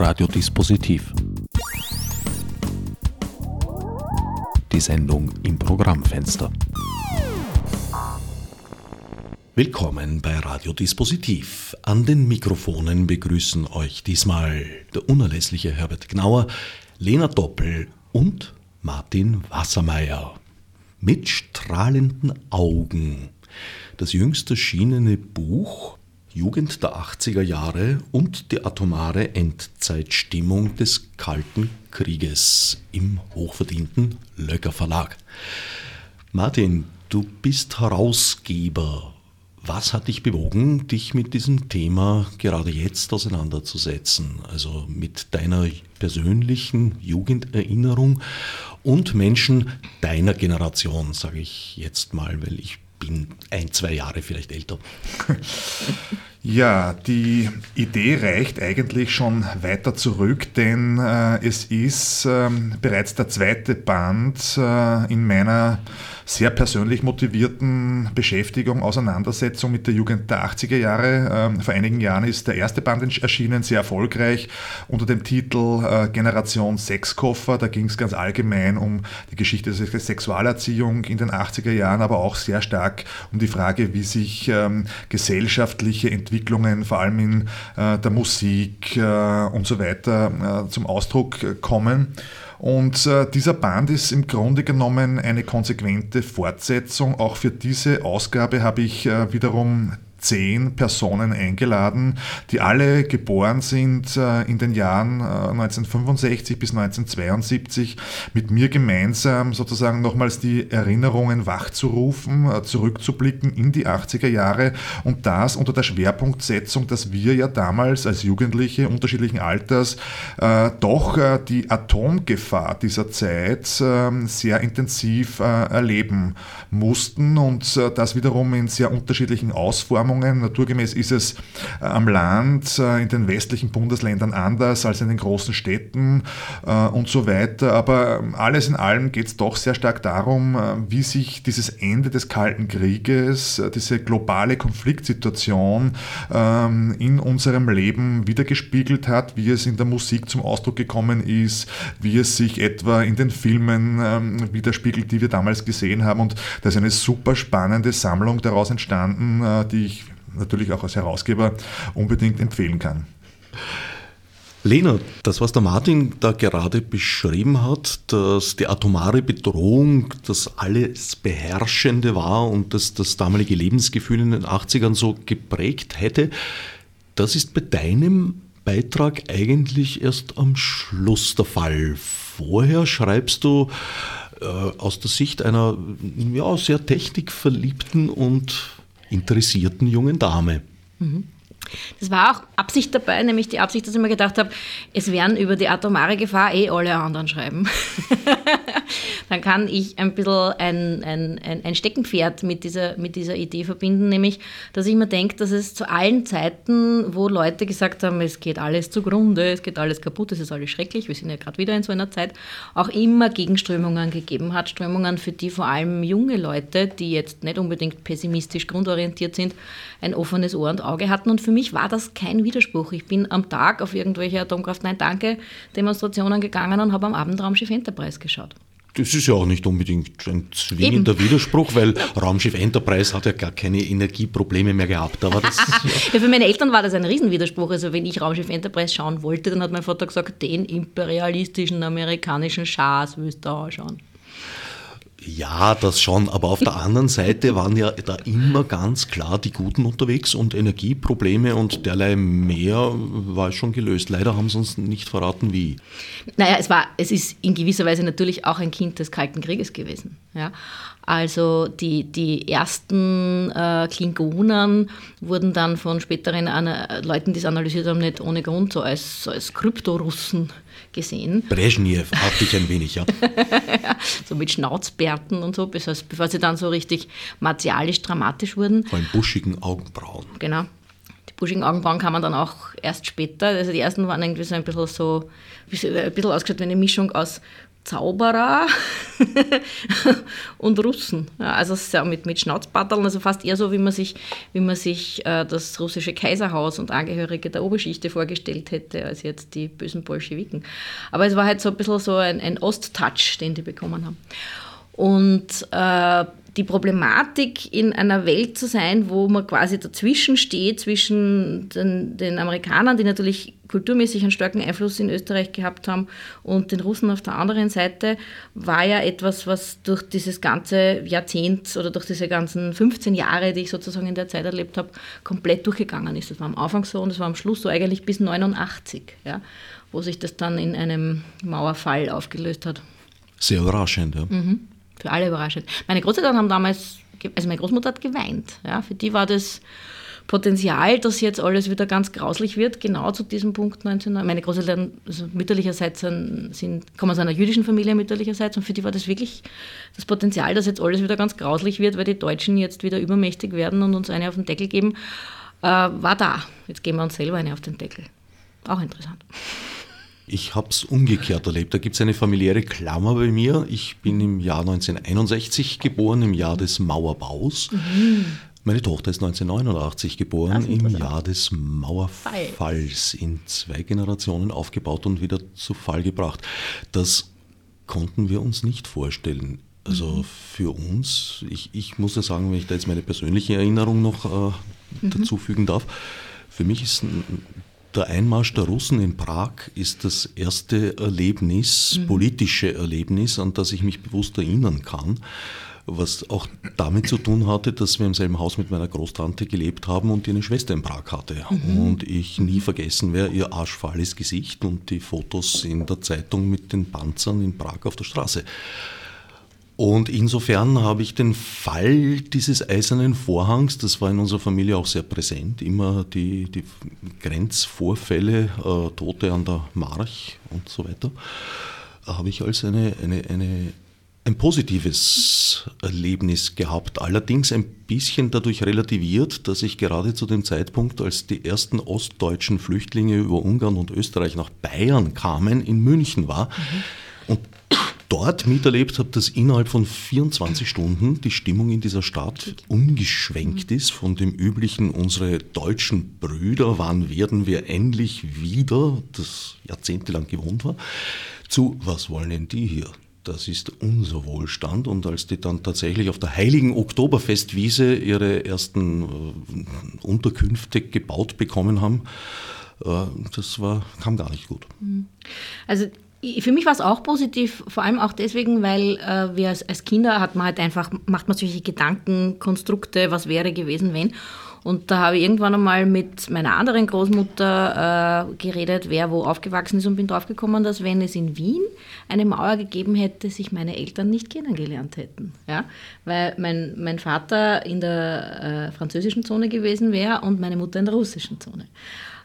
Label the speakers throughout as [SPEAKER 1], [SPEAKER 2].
[SPEAKER 1] Radiodispositiv. Die Sendung im Programmfenster. Willkommen bei Radiodispositiv. An den Mikrofonen begrüßen euch diesmal der unerlässliche Herbert Gnauer, Lena Doppel und Martin Wassermeier. Mit strahlenden Augen. Das jüngst erschienene Buch Jugend der 80er Jahre und die atomare Endzeitstimmung des Kalten Krieges im hochverdienten Löcker Verlag. Martin, du bist Herausgeber. Was hat dich bewogen, dich mit diesem Thema gerade jetzt auseinanderzusetzen? Also mit deiner persönlichen Jugenderinnerung und Menschen deiner Generation, sage ich jetzt mal, weil ich bin ein, zwei Jahre vielleicht älter.
[SPEAKER 2] Ja, die Idee reicht eigentlich schon weiter zurück, denn äh, es ist äh, bereits der zweite Band äh, in meiner sehr persönlich motivierten Beschäftigung, Auseinandersetzung mit der Jugend der 80er Jahre. Ähm, vor einigen Jahren ist der erste Band erschienen, sehr erfolgreich, unter dem Titel äh, Generation Sexkoffer. Da ging es ganz allgemein um die Geschichte der Sexualerziehung in den 80er Jahren, aber auch sehr stark um die Frage, wie sich ähm, gesellschaftliche Entwicklungen, vor allem in äh, der Musik äh, und so weiter, zum Ausdruck kommen. Und äh, dieser Band ist im Grunde genommen eine konsequente Fortsetzung. Auch für diese Ausgabe habe ich äh, wiederum zehn Personen eingeladen, die alle geboren sind äh, in den Jahren 1965 äh, bis 1972, mit mir gemeinsam sozusagen nochmals die Erinnerungen wachzurufen, äh, zurückzublicken in die 80er Jahre und das unter der Schwerpunktsetzung, dass wir ja damals als Jugendliche unterschiedlichen Alters doch die Atomgefahr dieser Zeit ähm, sehr intensiv erleben mussten und das wiederum in sehr unterschiedlichen Ausformungen Rahmenbedingungen. Naturgemäß ist es äh, am Land, äh, in den westlichen Bundesländern anders als in den großen Städten äh, und so weiter. Aber ähm, alles in allem geht es doch sehr stark darum, wie sich dieses Ende des Kalten Krieges, diese globale Konfliktsituation ähm, in unserem Leben wiedergespiegelt hat, wie es in der Musik zum Ausdruck gekommen ist, wie es sich etwa in den Filmen ähm, widerspiegelt, die wir damals gesehen haben. Und da ist eine super spannende Sammlung daraus entstanden, die ich natürlich auch als Herausgeber unbedingt empfehlen kann.
[SPEAKER 1] Lena, das, was der Martin da gerade beschrieben hat, dass die atomare Bedrohung das alles Beherrschende war und dass das damalige Lebensgefühl in den 80ern so geprägt hätte, das ist bei deinem Beitrag eigentlich erst am Schluss der Fall. Vorher schreibst du äh, aus der Sicht einer ja, sehr technikverliebten und interessierten jungen Dame.
[SPEAKER 3] Mhm. Das war auch Absicht dabei, nämlich die Absicht, dass ich mir gedacht habe, es werden über die atomare Gefahr eh alle anderen schreiben. Dann kann ich ein bisschen ein, ein, ein, Steckenpferd mit dieser, mit dieser Idee verbinden, nämlich, dass ich mir denke, dass es zu allen Zeiten, wo Leute gesagt haben, es geht alles zugrunde, es geht alles kaputt, es ist alles schrecklich, wir sind ja gerade wieder in so einer Zeit, auch immer Gegenströmungen gegeben hat. Strömungen, für die vor allem junge Leute, die jetzt nicht unbedingt pessimistisch grundorientiert sind, ein offenes Ohr und Auge hatten. Und für mich war das kein Widerspruch. Ich bin am Tag auf irgendwelche Atomkraft Nein Danke Demonstrationen gegangen und habe am Abend Raumschiff Enterprise geschaut.
[SPEAKER 1] Das ist ja auch nicht unbedingt ein zwingender Eben. Widerspruch, weil Raumschiff Enterprise hat ja gar keine Energieprobleme mehr gehabt. Aber das
[SPEAKER 3] ja, für meine Eltern war das ein Riesenwiderspruch. Also wenn ich Raumschiff Enterprise schauen wollte, dann hat mein Vater gesagt, den imperialistischen amerikanischen Schas willst du auch schauen.
[SPEAKER 1] Ja, das schon, aber auf der anderen Seite waren ja da immer ganz klar die Guten unterwegs und Energieprobleme und derlei mehr war schon gelöst. Leider haben sie uns nicht verraten, wie.
[SPEAKER 3] Naja, es, war, es ist in gewisser Weise natürlich auch ein Kind des Kalten Krieges gewesen. Ja? Also die, die ersten äh, Klingonen wurden dann von späteren Leuten, die es analysiert haben, nicht ohne Grund so als, so als Kryptorussen gesehen.
[SPEAKER 1] Brezhnev ich ein wenig, ja.
[SPEAKER 3] so mit Schnauzbärten und so, bevor sie dann so richtig martialisch dramatisch wurden.
[SPEAKER 1] Vor allem buschigen Augenbrauen.
[SPEAKER 3] Genau. Die buschigen Augenbrauen kann man dann auch erst später. Also die ersten waren irgendwie so ein bisschen so, ein bisschen ausgeschaut wie eine Mischung aus Zauberer und Russen. Ja, also mit, mit Schnauzbatteln, also fast eher so, wie man sich, wie man sich äh, das russische Kaiserhaus und Angehörige der Oberschichte vorgestellt hätte, als jetzt die bösen Bolschewiken. Aber es war halt so ein bisschen so ein, ein Ost-Touch, den die bekommen haben. Und äh, die Problematik, in einer Welt zu sein, wo man quasi dazwischen steht, zwischen den, den, Amerikanern, die natürlich kulturmäßig einen starken Einfluss in Österreich gehabt haben, und den Russen auf der anderen Seite, war ja etwas, was durch dieses ganze Jahrzehnt oder durch diese ganzen 15 Jahre, die ich sozusagen in der Zeit erlebt habe, komplett durchgegangen ist. Das war am Anfang so und das war am Schluss so eigentlich bis 89, ja, wo sich das dann in einem Mauerfall aufgelöst hat.
[SPEAKER 1] Sehr überraschend, ja. Mhm
[SPEAKER 3] für alle überraschend. Meine Großeltern haben damals, also meine Großmutter hat geweint. Ja, für die war das Potenzial, dass jetzt alles wieder ganz grauslich wird, genau zu diesem Punkt 19. Meine Großeltern also mütterlicherseits sind, sind, kommen aus einer jüdischen Familie mütterlicherseits und für die war das wirklich das Potenzial, dass jetzt alles wieder ganz grauslich wird, weil die Deutschen jetzt wieder übermächtig werden und uns eine auf den Deckel geben, äh, war da. Jetzt geben wir uns selber eine auf den Deckel. Auch interessant.
[SPEAKER 1] Ich habe es umgekehrt erlebt. Da gibt es eine familiäre Klammer bei mir. Ich bin im Jahr 1961 geboren, im Jahr des Mauerbaus. Mhm. Meine Tochter ist 1989 geboren, im Jahr des Mauerfalls, in zwei Generationen aufgebaut und wieder zu Fall gebracht. Das konnten wir uns nicht vorstellen. Also mhm. für uns, ich, ich muss ja sagen, wenn ich da jetzt meine persönliche Erinnerung noch äh, mhm. dazu fügen darf, für mich ist der Einmarsch der Russen in Prag ist das erste Erlebnis, mhm. politische Erlebnis, an das ich mich bewusst erinnern kann, was auch damit zu tun hatte, dass wir im selben Haus mit meiner Großtante gelebt haben und die eine Schwester in Prag hatte. Mhm. Und ich nie vergessen werde ihr arschfahles Gesicht und die Fotos in der Zeitung mit den Panzern in Prag auf der Straße. Und insofern habe ich den Fall dieses eisernen Vorhangs, das war in unserer Familie auch sehr präsent, immer die, die Grenzvorfälle, äh, Tote an der March und so weiter, habe ich als eine, eine, eine, ein positives Erlebnis gehabt. Allerdings ein bisschen dadurch relativiert, dass ich gerade zu dem Zeitpunkt, als die ersten ostdeutschen Flüchtlinge über Ungarn und Österreich nach Bayern kamen, in München war. Mhm. Und dort miterlebt habe, dass innerhalb von 24 Stunden die Stimmung in dieser Stadt umgeschwenkt ist von dem üblichen, unsere deutschen Brüder, wann werden wir endlich wieder, das jahrzehntelang gewohnt war, zu, was wollen denn die hier? Das ist unser Wohlstand. Und als die dann tatsächlich auf der heiligen Oktoberfestwiese ihre ersten äh, Unterkünfte gebaut bekommen haben, äh, das war, kam gar nicht gut.
[SPEAKER 3] Also für mich war es auch positiv, vor allem auch deswegen, weil äh, wir als, als, Kinder hat man halt einfach, macht man solche Gedankenkonstrukte, was wäre gewesen, wenn. Und da habe ich irgendwann einmal mit meiner anderen Großmutter äh, geredet, wer wo aufgewachsen ist und bin draufgekommen, dass wenn es in Wien eine Mauer gegeben hätte, sich meine Eltern nicht kennengelernt hätten. Ja? Weil mein, mein Vater in der äh, französischen Zone gewesen wäre und meine Mutter in der russischen Zone.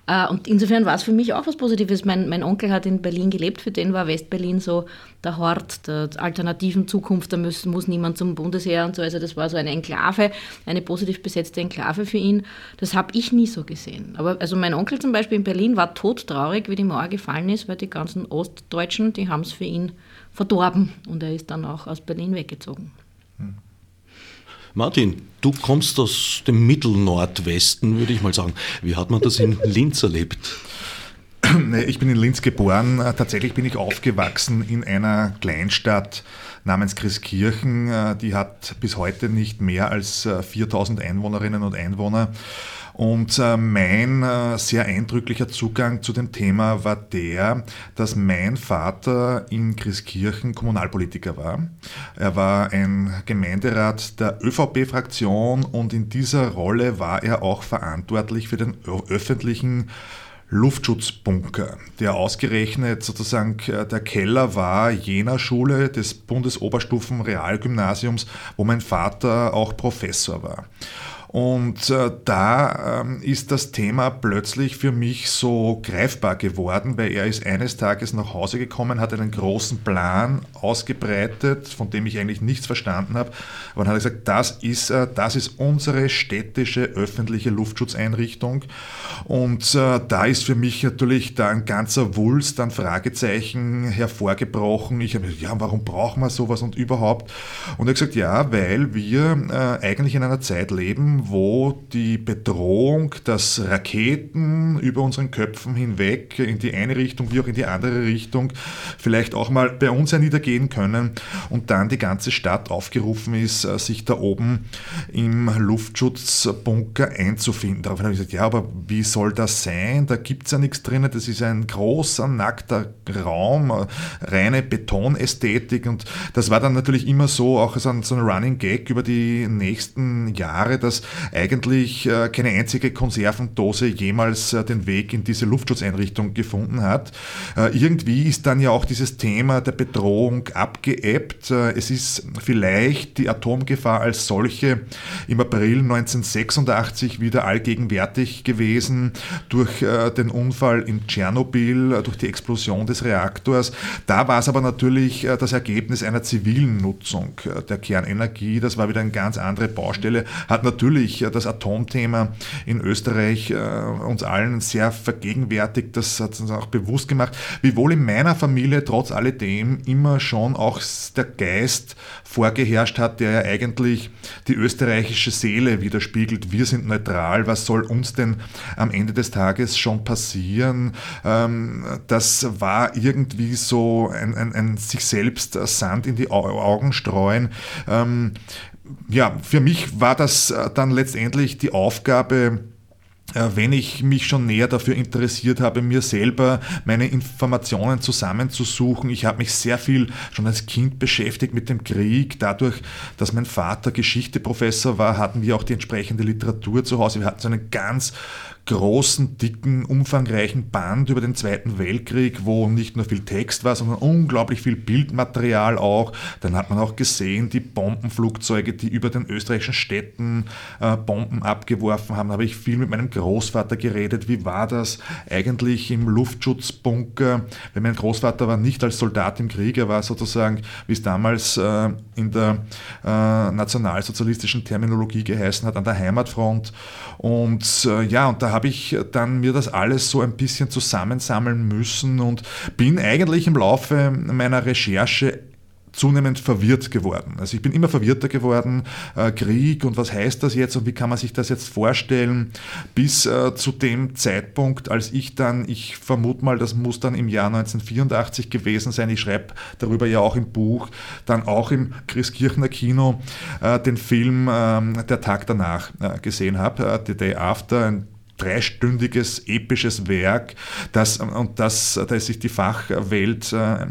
[SPEAKER 3] Äh, und insofern war es für mich auch was Positives. Mein, mein Onkel hat in Berlin gelebt, für den war Westberlin so der Hort der alternativen Zukunft, da muss, muss niemand zum Bundesheer und so. Also das war so eine Enklave, eine positiv besetzte Enklave für ihn. Das habe ich nie so gesehen. Aber also mein Onkel zum Beispiel in Berlin war todtraurig, wie die Mauer gefallen ist, weil die ganzen Ostdeutschen, die haben es für ihn verdorben und er ist dann auch aus Berlin weggezogen. Hm.
[SPEAKER 1] Martin, du kommst aus dem Mittelnordwesten, würde ich mal sagen. Wie hat man das in Linz erlebt?
[SPEAKER 2] Ich bin in Linz geboren. Tatsächlich bin ich aufgewachsen in einer Kleinstadt namens Christkirchen. Die hat bis heute nicht mehr als 4000 Einwohnerinnen und Einwohner. Und äh, mein äh, sehr eindrücklicher Zugang zu dem Thema war der, dass mein Vater in Christkirchen Kommunalpolitiker war. Er war ein Gemeinderat der ÖVP-Fraktion und in dieser Rolle war er auch verantwortlich für den öffentlichen Luftschutzbunker, der ausgerechnet sozusagen äh, der Keller war jener Schule des Bundesoberstufen Realgymnasiums, wo mein Vater auch Professor war. Und äh, da ähm, ist das Thema plötzlich für mich so greifbar geworden, weil er ist eines Tages nach Hause gekommen, hat einen großen Plan ausgebreitet, von dem ich eigentlich nichts verstanden habe. Aber dann hat er gesagt, das ist, äh, das ist unsere städtische öffentliche Luftschutzeinrichtung. Und äh, da ist für mich natürlich da ein ganzer Wulst an Fragezeichen hervorgebrochen. Ich habe gesagt, ja, warum brauchen wir sowas und überhaupt? Und er hat gesagt, ja, weil wir äh, eigentlich in einer Zeit leben, wo die Bedrohung, dass Raketen über unseren Köpfen hinweg in die eine Richtung wie auch in die andere Richtung vielleicht auch mal bei uns herniedergehen können und dann die ganze Stadt aufgerufen ist, äh, sich da oben im Luftschutzbunker einzufinden. Darauf habe ich gesagt, ja, aber wie soll das sein? Da gibt es ja nichts drinnen. Das ist ein großer, nackter Raum, äh, reine Betonästhetik und das war dann natürlich immer so, auch so ein Running Gag über die nächsten Jahre, dass eigentlich äh, keine einzige Konservendose jemals äh, den Weg in diese Luftschutzeinrichtung gefunden hat. Äh, irgendwie ist dann ja auch dieses Thema der Bedrohung abgeebbt. Es ist vielleicht die Atomgefahr als solche im April 1986 wieder allgegenwärtig gewesen durch den Unfall in Tschernobyl, durch die Explosion des Reaktors. Da war es aber natürlich das Ergebnis einer zivilen Nutzung der Kernenergie. Das war wieder eine ganz andere Baustelle, hat natürlich natürlich das Atomthema in Österreich äh, uns allen sehr vergegenwärtigt. Das hat uns auch bewusst gemacht. Wiewohl in meiner Familie trotz alledem immer schon auch der Geist vorgeherrscht hat, der ja eigentlich die österreichische Seele widerspiegelt. Wir sind neutral. Was soll uns denn am Ende des Tages schon passieren? Ähm, das war irgendwie so ein, ein, ein sich selbst Sand in die Augen streuen. Ja, für mich war das äh, dann letztendlich die Aufgabe, äh, wenn ich mich schon näher dafür interessiert habe, mir selber meine Informationen zusammenzusuchen. Ich habe mich sehr viel schon als Kind beschäftigt mit dem Krieg. Dadurch, dass mein Vater Geschichteprofessor war, hatten wir auch die entsprechende Literatur zu Hause. Wir hatten so einen ganz großen, dicken, umfangreichen Band über den Zweiten Weltkrieg, wo nicht nur viel Text war, sondern unglaublich viel Bildmaterial auch. Dann hat man auch gesehen, die Bombenflugzeuge, die über den österreichischen Städten äh, Bomben abgeworfen haben. Da habe ich viel mit meinem Großvater geredet. Wie war das eigentlich im Luftschutzbunker? Weil mein Großvater war nicht als Soldat im Krieg, er war sozusagen, wie es damals äh, in der äh, nationalsozialistischen Terminologie geheißen hat, an der Heimatfront. Und äh, ja, und da habe ich dann mir das alles so ein bisschen zusammensammeln müssen und bin eigentlich im Laufe meiner Recherche zunehmend verwirrt geworden. Also ich bin immer verwirrter geworden, äh, Krieg und was heißt das jetzt und wie kann man sich das jetzt vorstellen, bis äh, zu dem Zeitpunkt, als ich dann, ich vermute mal, das muss dann im Jahr 1984 gewesen sein, ich schreibe darüber ja auch im Buch, dann auch im Christkirchner Kino äh, den Film ähm, Der Tag danach gesehen habe, The Day After, ein dreistündiges episches Werk, das, und das, da ist sich die Fachwelt äh,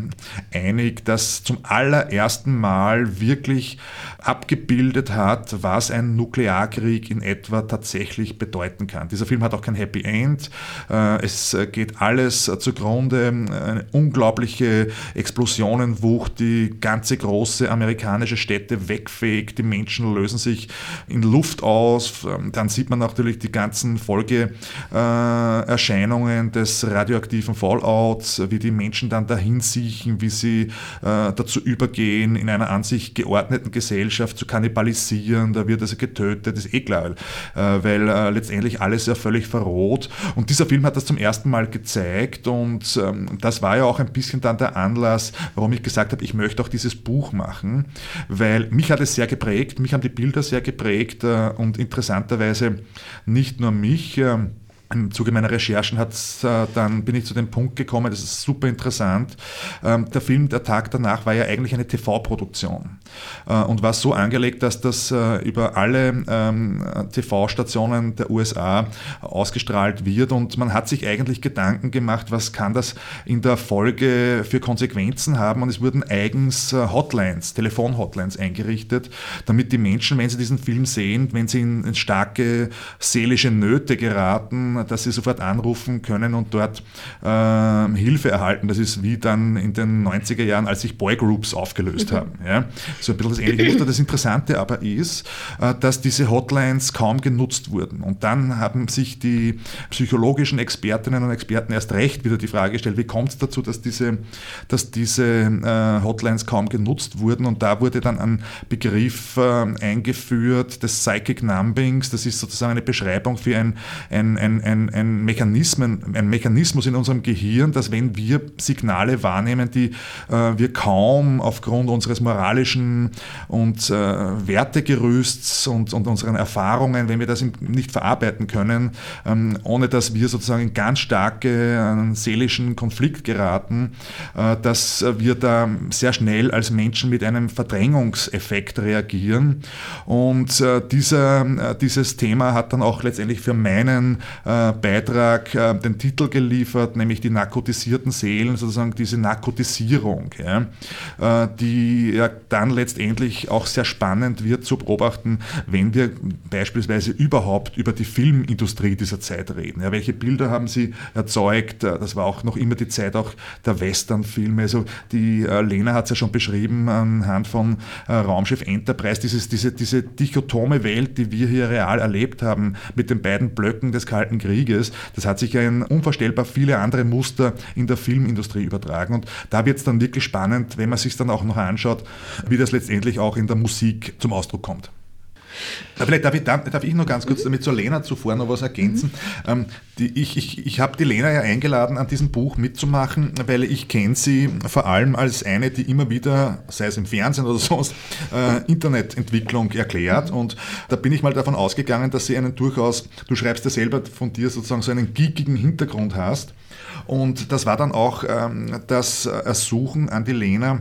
[SPEAKER 2] einig, das zum allerersten Mal wirklich abgebildet hat, was ein Nuklearkrieg in etwa tatsächlich bedeuten kann. Dieser Film hat auch kein Happy End, äh, es geht alles zugrunde, eine unglaubliche Explosionenwucht, die ganze große amerikanische Städte wegfegt, die Menschen lösen sich in Luft aus, dann sieht man natürlich die ganzen Folge Folgeerscheinungen des radioaktiven Fallouts, wie die Menschen dann dahin siechen, wie sie äh, dazu übergehen, in einer an sich geordneten Gesellschaft zu kannibalisieren, da wird also getötet, ist eh klar, äh, weil äh, letztendlich alles ja völlig verroht. Und dieser Film hat das zum ersten Mal gezeigt und ähm, das war ja auch ein bisschen dann der Anlass, warum ich gesagt habe, ich möchte auch dieses Buch machen, weil mich hat es sehr geprägt, mich haben die Bilder sehr geprägt und interessanterweise nicht nur mich, um, im Zuge meiner Recherchen hat's, äh, dann bin ich zu dem Punkt gekommen, das ist super interessant. Ähm, der Film Der Tag danach war ja eigentlich eine TV-Produktion äh, und war so angelegt, dass das äh, über alle ähm, TV-Stationen der USA ausgestrahlt wird und man hat sich eigentlich Gedanken gemacht, was kann das in der Folge für Konsequenzen haben und es wurden eigens äh, Hotlines, Telefon-Hotlines eingerichtet, damit die Menschen, wenn sie diesen Film sehen, wenn sie in, in starke seelische Nöte geraten, dass sie sofort anrufen können und dort äh, Hilfe erhalten. Das ist wie dann in den 90er Jahren, als sich Boygroups aufgelöst mhm. haben. Ja? So ein bisschen das ähnliche Muster. Das Interessante aber ist, äh, dass diese Hotlines kaum genutzt wurden. Und dann haben sich die psychologischen Expertinnen und Experten erst recht wieder die Frage gestellt, wie kommt es dazu, dass diese, dass diese äh, Hotlines kaum genutzt wurden. Und da wurde dann ein Begriff äh, eingeführt des Psychic Numbings. Das ist sozusagen eine Beschreibung für ein, ein, ein, ein, ein, Mechanismen, ein Mechanismus in unserem Gehirn, dass wenn wir Signale wahrnehmen, die äh, wir kaum aufgrund unseres moralischen und äh, Wertegerüsts und, und unseren Erfahrungen, wenn wir das nicht verarbeiten können, ähm, ohne dass wir sozusagen in ganz starke einen seelischen Konflikt geraten, äh, dass wir da sehr schnell als Menschen mit einem Verdrängungseffekt reagieren. Und äh, dieser, äh, dieses Thema hat dann auch letztendlich für meinen äh, Beitrag äh, den Titel geliefert, nämlich die narkotisierten Seelen, sozusagen diese Narkotisierung, ja, äh, die ja dann letztendlich auch sehr spannend wird zu beobachten, wenn wir beispielsweise überhaupt über die Filmindustrie dieser Zeit reden. Ja, welche Bilder haben sie erzeugt? Das war auch noch immer die Zeit auch der Westernfilme. Also die äh, Lena hat es ja schon beschrieben anhand von äh, Raumschiff Enterprise, dieses, diese, diese dichotome Welt, die wir hier real erlebt haben mit den beiden Blöcken des Kalten Krieges, das hat sich ja in unvorstellbar viele andere Muster in der Filmindustrie übertragen. Und da wird es dann wirklich spannend, wenn man sich dann auch noch anschaut, wie das letztendlich auch in der Musik zum Ausdruck kommt. Vielleicht darf ich, darf ich noch ganz kurz mhm. damit zur Lena zuvor noch was ergänzen. Mhm. Ähm, die, ich ich, ich habe die Lena ja eingeladen, an diesem Buch mitzumachen, weil ich kenne sie vor allem als eine, die immer wieder, sei es im Fernsehen oder sonst, äh, Internetentwicklung erklärt. Mhm. Und da bin ich mal davon ausgegangen, dass sie einen durchaus, du schreibst ja selber von dir sozusagen so einen geekigen Hintergrund hast. Und das war dann auch ähm, das Ersuchen an die Lena,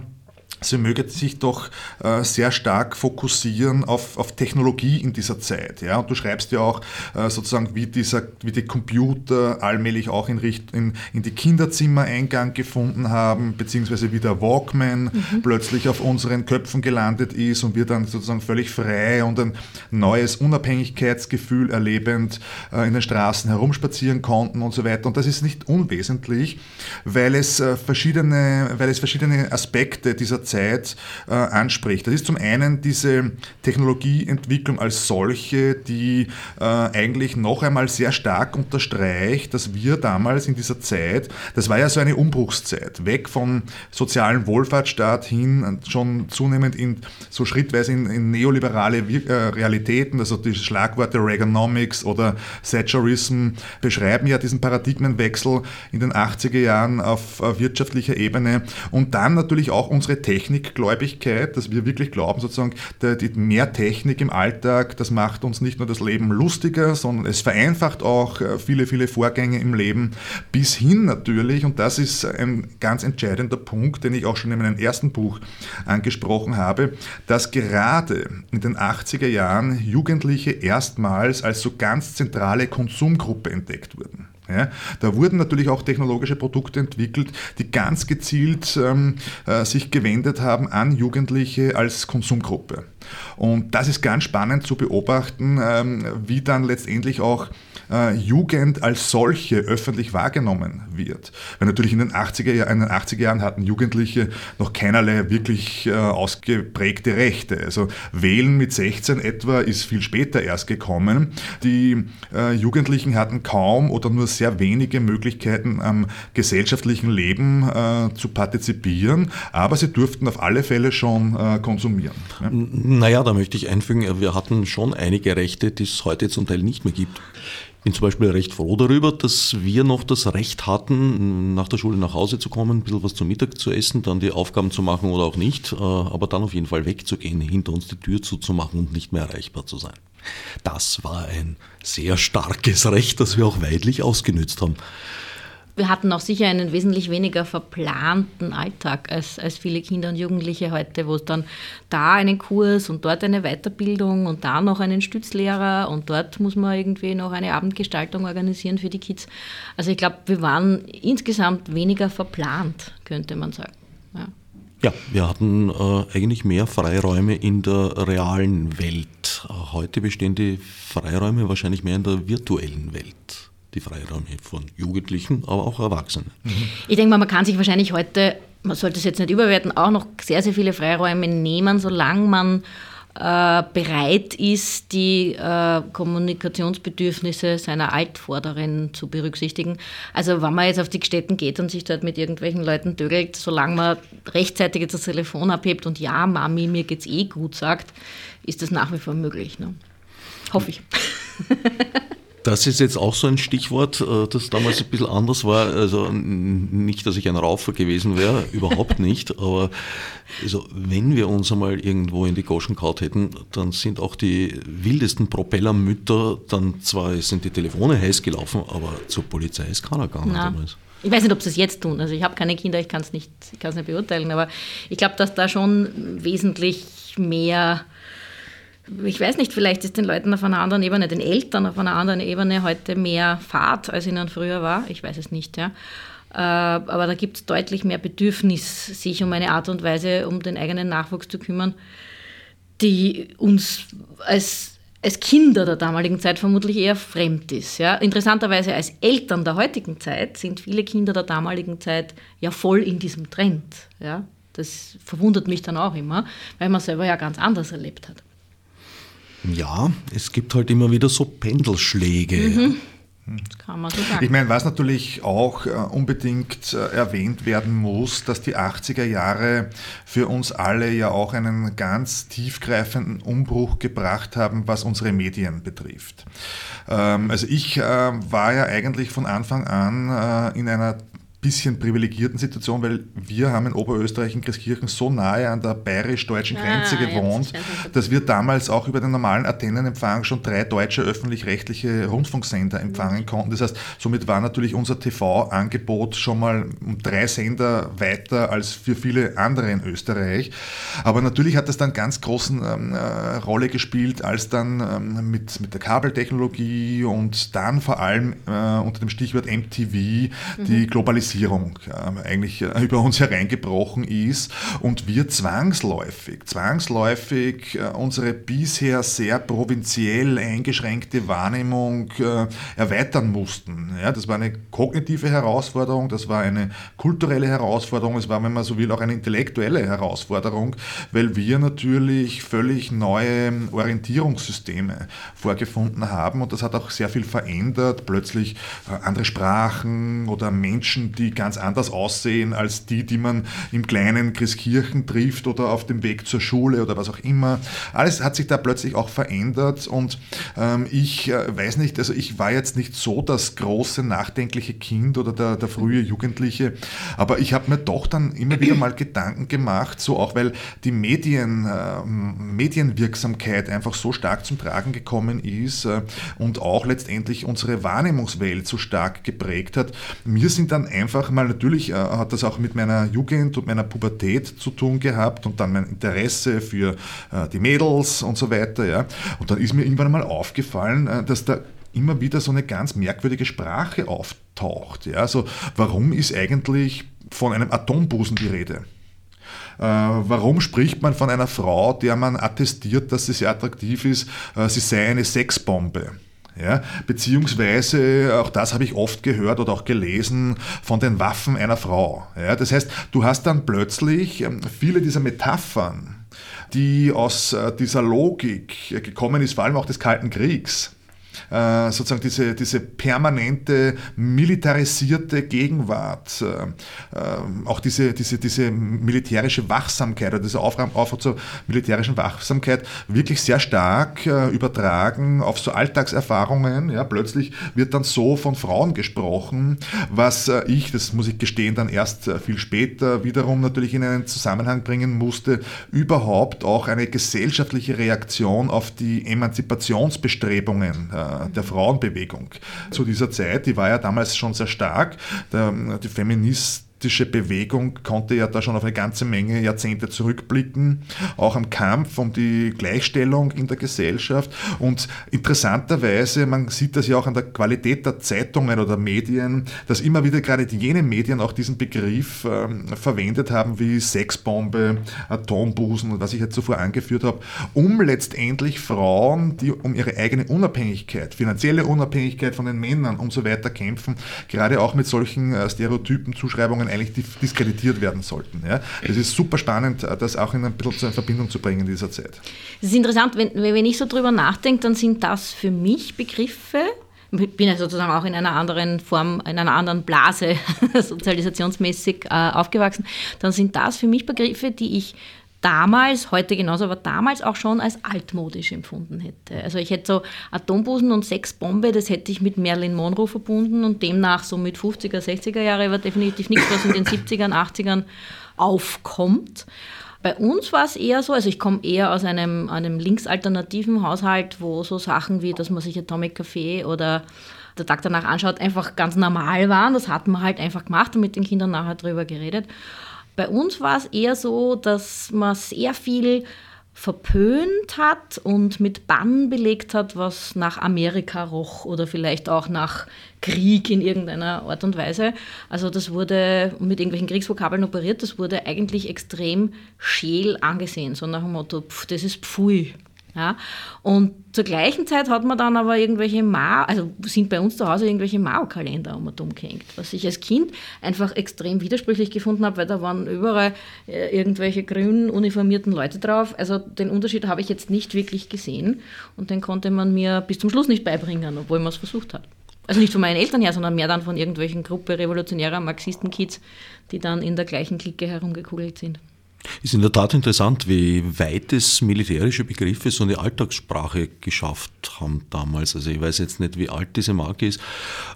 [SPEAKER 2] sie möge sich doch äh, sehr stark fokussieren auf, auf Technologie in dieser Zeit. Ja? Und du schreibst ja auch äh, sozusagen, wie, dieser, wie die Computer allmählich auch in, Richt, in, in die Kinderzimmer Eingang gefunden haben, beziehungsweise wie der Walkman mhm. plötzlich auf unseren Köpfen gelandet ist und wir dann sozusagen völlig frei und ein neues Unabhängigkeitsgefühl erlebend äh, in den Straßen herumspazieren konnten und so weiter. Und das ist nicht unwesentlich, weil es, äh, verschiedene, weil es verschiedene Aspekte dieser Zeit Zeit äh, anspricht. Das ist zum einen diese Technologieentwicklung als solche, die äh, eigentlich noch einmal sehr stark unterstreicht, dass wir damals in dieser Zeit, das war ja so eine Umbruchszeit, weg vom sozialen Wohlfahrtsstaat hin schon zunehmend in so schrittweise in, in neoliberale Wir äh, Realitäten, also die Schlagworte Reaganomics oder Thatcherism beschreiben ja diesen Paradigmenwechsel in den 80er Jahren auf wirtschaftlicher Ebene und dann natürlich auch unsere Technik Technikgläubigkeit, dass wir wirklich glauben, sozusagen, die mehr Technik im Alltag, das macht uns nicht nur das Leben lustiger, sondern es vereinfacht auch äh, viele, viele Vorgänge im Leben, bis hin natürlich, und das ist ein ganz entscheidender Punkt, den ich auch schon in meinem ersten Buch angesprochen habe, dass gerade in den 80er Jahren Jugendliche erstmals als so ganz zentrale Konsumgruppe entdeckt wurden. Ja, da wurden natürlich auch technologische Produkte entwickelt, die ganz gezielt ähm, äh, sich gewendet haben an Jugendliche als Konsumgruppe. Und das ist ganz spannend zu beobachten, ähm, wie dann letztendlich auch äh, Jugend als solche öffentlich wahrgenommen wird. Weil natürlich in den 80er, in den 80er Jahren hatten Jugendliche noch keinerlei wirklich äh, ausgeprägte Rechte. Also Wählen mit 16 etwa ist viel später erst gekommen. Die äh, Jugendlichen hatten kaum oder nur sehr wenige Möglichkeiten am gesellschaftlichen Leben äh, zu partizipieren, aber sie durften auf alle Fälle schon äh, konsumieren.
[SPEAKER 1] Ja? Naja, da möchte ich einfügen, wir hatten schon einige Rechte, die es heute zum Teil nicht mehr gibt bin zum Beispiel recht froh darüber, dass wir noch das Recht hatten, nach der Schule nach Hause zu kommen, ein bisschen was zum Mittag zu essen, dann die Aufgaben zu machen oder auch nicht, äh, aber dann auf jeden Fall wegzugehen, hinter uns die Tür zuzumachen und nicht mehr erreichbar zu sein. Das war ein sehr starkes Recht, das wir auch weidlich ausgenützt haben
[SPEAKER 3] wir hatten auch sicher einen wesentlich weniger verplanten Alltag als, als viele Kinder und Jugendliche heute, wo es dann da einen Kurs und dort eine Weiterbildung und da noch einen Stützlehrer und dort muss man irgendwie noch eine Abendgestaltung organisieren für die Kids. Also ich glaube, wir waren insgesamt weniger verplant, könnte man sagen.
[SPEAKER 1] Ja. Ja, wir hatten äh, eigentlich mehr Freiräume in der realen Welt. Heute bestehen die Freiräume wahrscheinlich mehr in der virtuellen Welt. Die Freiräume von Jugendlichen, aber auch Erwachsenen.
[SPEAKER 3] Ich denke mal, man kann sich wahrscheinlich heute, man sollte es jetzt nicht überwerten, auch noch sehr, sehr viele Freiräume nehmen, solange man äh, bereit ist, die äh, Kommunikationsbedürfnisse seiner Altvorderen zu berücksichtigen. Also wenn man jetzt auf die Städten geht und sich dort mit irgendwelchen Leuten dögelt, solange man rechtzeitig jetzt das Telefon abhebt und ja, Mami, mir geht's eh gut sagt, ist das nach wie vor möglich. Ne? Hoffe ich.
[SPEAKER 1] Das ist jetzt auch so ein Stichwort, äh, das damals ein bisschen anders war. Also nicht, dass ich ein Raufer gewesen wäre, überhaupt nicht. Aber also, wenn wir uns einmal irgendwo in die Goschen kaut hätten, dann sind auch die wildesten Propellermütter, dann zwar sind die Telefone heiß gelaufen, aber zur Polizei ist keiner gegangen
[SPEAKER 3] Na.
[SPEAKER 1] damals.
[SPEAKER 3] Ich weiß nicht, ob sie es jetzt tun. Also ich habe keine Kinder, ich kann es nicht, ich nicht beurteilen, aber ich glaube, dass da schon wesentlich mehr ich weiß nicht, vielleicht ist den Leuten auf einer anderen Ebene, den Eltern auf einer anderen Ebene heute mehr Fahrt, als ihnen früher war. Ich weiß es nicht, ja. Äh, aber da gibt es deutlich mehr Bedürfnis, sich um eine Art und Weise um den eigenen Nachwuchs zu kümmern, die uns als, als Kinder der damaligen Zeit vermutlich eher fremd ist. Ja. Interessanterweise als Eltern der heutigen Zeit sind viele Kinder der damaligen Zeit ja voll in diesem Trend. Ja. Das verwundert mich dann auch immer, weil man selber ja ganz anders erlebt hat.
[SPEAKER 1] Ja, es gibt halt immer wieder so Pendelschläge.
[SPEAKER 3] Mhm. Das kann man so sagen.
[SPEAKER 2] Ich meine, was natürlich auch äh, unbedingt äh, erwähnt werden muss, dass die 80er Jahre für uns alle ja auch einen ganz tiefgreifenden Umbruch gebracht haben, was unsere Medien betrifft. Ähm, also ich äh, war ja eigentlich von Anfang an in einer bisschen privilegierten Situation, weil wir haben in Oberösterreich in Christkirchen so nahe an der bayerisch-deutschen Grenze ah, gewohnt, dass wir damals auch über den normalen Athenenempfang schon drei deutsche öffentlich-rechtliche Rundfunksender empfangen konnten. Das heißt, somit war natürlich unser TV-Angebot schon mal um drei Sender weiter als für viele andere in Österreich. Aber natürlich hat das dann ganz großen ähm, äh, Rolle gespielt, als dann ähm, mit, mit der Kabeltechnologie und dann vor allem äh, unter dem Stichwort MTV mhm. die Globalisierung Globalisierung äh, eigentlich äh, über uns hereingebrochen ist und wir zwangsläufig, zwangsläufig äh, unsere bisher sehr provinziell eingeschränkte Wahrnehmung äh, erweitern mussten. Ja, das war eine kognitive Herausforderung, das war eine kulturelle Herausforderung, es war, wenn man so will, auch eine intellektuelle Herausforderung, weil wir natürlich völlig neue Orientierungssysteme vorgefunden haben und das hat auch sehr viel verändert. Plötzlich äh, andere Sprachen oder Menschen, die die ganz anders aussehen als die, die man im kleinen Christkirchen trifft oder auf dem Weg zur Schule oder was auch immer. Alles hat sich da plötzlich auch verändert und ähm, ich äh, weiß nicht, also ich war jetzt nicht so das große nachdenkliche Kind oder der, der frühe Jugendliche, aber ich habe mir doch dann immer wieder mal Gedanken gemacht, so auch weil die Medien, äh, Medienwirksamkeit einfach so stark zum Tragen gekommen ist äh, und auch letztendlich unsere Wahrnehmungswelt so stark geprägt hat. Mir sind dann einfach einfach mal, natürlich äh, hat das auch mit meiner Jugend und meiner Pubertät zu tun gehabt und dann mein Interesse für äh, die Mädels und so weiter. Ja. Und dann ist mir irgendwann mal aufgefallen, äh, dass da immer wieder so eine ganz merkwürdige Sprache auftaucht. Ja. Also warum ist eigentlich von einem Atombusen die Rede? Äh, warum spricht man von einer Frau, der man attestiert, dass sie sehr attraktiv ist, äh, sie sei eine Sexbombe? Ja, beziehungsweise, auch das habe ich oft gehört oder auch gelesen, von den Waffen einer Frau. Ja, das heißt, du hast dann plötzlich ähm, viele dieser Metaphern, die aus äh, dieser Logik gekommen ist, vor allem auch des Kalten Kriegs, äh, sozusagen diese, diese permanente militarisierte Gegenwart, äh, äh, auch diese, diese, diese militärische Wachsamkeit oder Aufruf, Aufruf zur militärischen Wachsamkeit wirklich sehr stark übertragen auf so Alltagserfahrungen. Ja, plötzlich wird dann so von Frauen gesprochen, was ich, das muss ich gestehen, dann erst viel später wiederum natürlich in einen Zusammenhang bringen musste, überhaupt auch eine gesellschaftliche Reaktion auf die Emanzipationsbestrebungen der Frauenbewegung zu dieser Zeit. Die war ja damals schon sehr stark. Der, die Feminist pazifistische Bewegung konnte ja da schon auf eine ganze Menge Jahrzehnte zurückblicken, auch am Kampf um die Gleichstellung in der Gesellschaft. Und interessanterweise, man sieht das ja auch an der Qualität der Zeitungen oder Medien, dass immer wieder gerade jene Medien auch diesen Begriff äh, verwendet haben wie Sexbombe, Atombusen und was ich jetzt zuvor angeführt habe, um letztendlich Frauen, die um ihre eigene Unabhängigkeit, finanzielle Unabhängigkeit von den Männern und so weiter kämpfen, gerade auch mit solchen äh, Stereotypen, Zuschreibungen eigentlich diskreditiert werden sollten. Ja? Es ist super spannend, äh, das auch in ein bisschen in Verbindung zu bringen in dieser Zeit.
[SPEAKER 3] Es ist interessant, wenn, wenn ich so drüber nachdenke, dann sind das für mich Begriffe, ich bin ja sozusagen auch in einer anderen Form, in einer anderen Blase sozialisationsmäßig äh, aufgewachsen, dann sind das für mich Begriffe, die ich damals, heute genauso, aber damals auch schon als altmodisch empfunden hätte. Also ich hätte so Atombusen und Sexbombe, das hätte ich mit Marilyn Monroe verbunden und demnach so mit 50er, 60er Jahre war definitiv nichts, was in den 70ern, 80ern aufkommt. Bei uns war es eher so, also ich komme eher aus einem, einem linksalternativen Haushalt, wo so Sachen wie, dass man sich Atomic Café oder der Tag danach anschaut, einfach ganz normal waren. Das hat man halt einfach gemacht und mit den Kindern nachher drüber geredet. Bei uns war es eher so, dass man sehr viel verpönt hat und mit Bann belegt hat, was nach Amerika roch oder vielleicht auch nach Krieg in irgendeiner Art und Weise. Also das wurde mit irgendwelchen Kriegsvokabeln operiert, das wurde eigentlich extrem scheel angesehen, so nach dem Motto, pf, das ist Pfui. Ja? Und zur gleichen Zeit hat man dann aber irgendwelche Mao, also sind bei uns zu Hause irgendwelche Mao-Kalender um und um gehängt, was ich als Kind einfach extrem widersprüchlich gefunden habe, weil da waren überall äh, irgendwelche grün uniformierten Leute drauf. Also den Unterschied habe ich jetzt nicht wirklich gesehen und den konnte man mir bis zum Schluss nicht beibringen, obwohl man es versucht hat. Also nicht von meinen Eltern her, sondern mehr dann von irgendwelchen Gruppe revolutionärer Marxisten-Kids, die dann in der gleichen Clique herumgekugelt sind.
[SPEAKER 1] Ist in der Tat interessant, wie weit es militärische Begriffe so eine Alltagssprache geschafft haben damals. Also ich weiß jetzt nicht, wie alt diese Marke ist,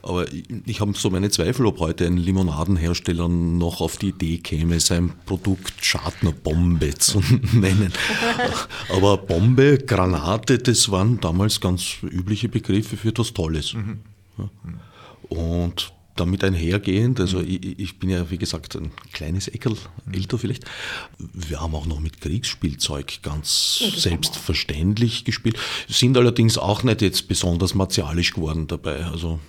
[SPEAKER 1] aber ich habe so meine Zweifel, ob heute ein Limonadenhersteller noch auf die Idee käme, sein Produkt Schadner-Bombe zu nennen. Aber Bombe, Granate, das waren damals ganz übliche Begriffe für etwas Tolles. Mhm. Und damit einhergehend, also ich, ich, bin ja wie gesagt ein kleines Eckel, älter vielleicht, wir haben auch noch mit Kriegsspielzeug ganz ja, selbstverständlich gespielt, sind allerdings auch nicht jetzt besonders martialisch geworden dabei. Also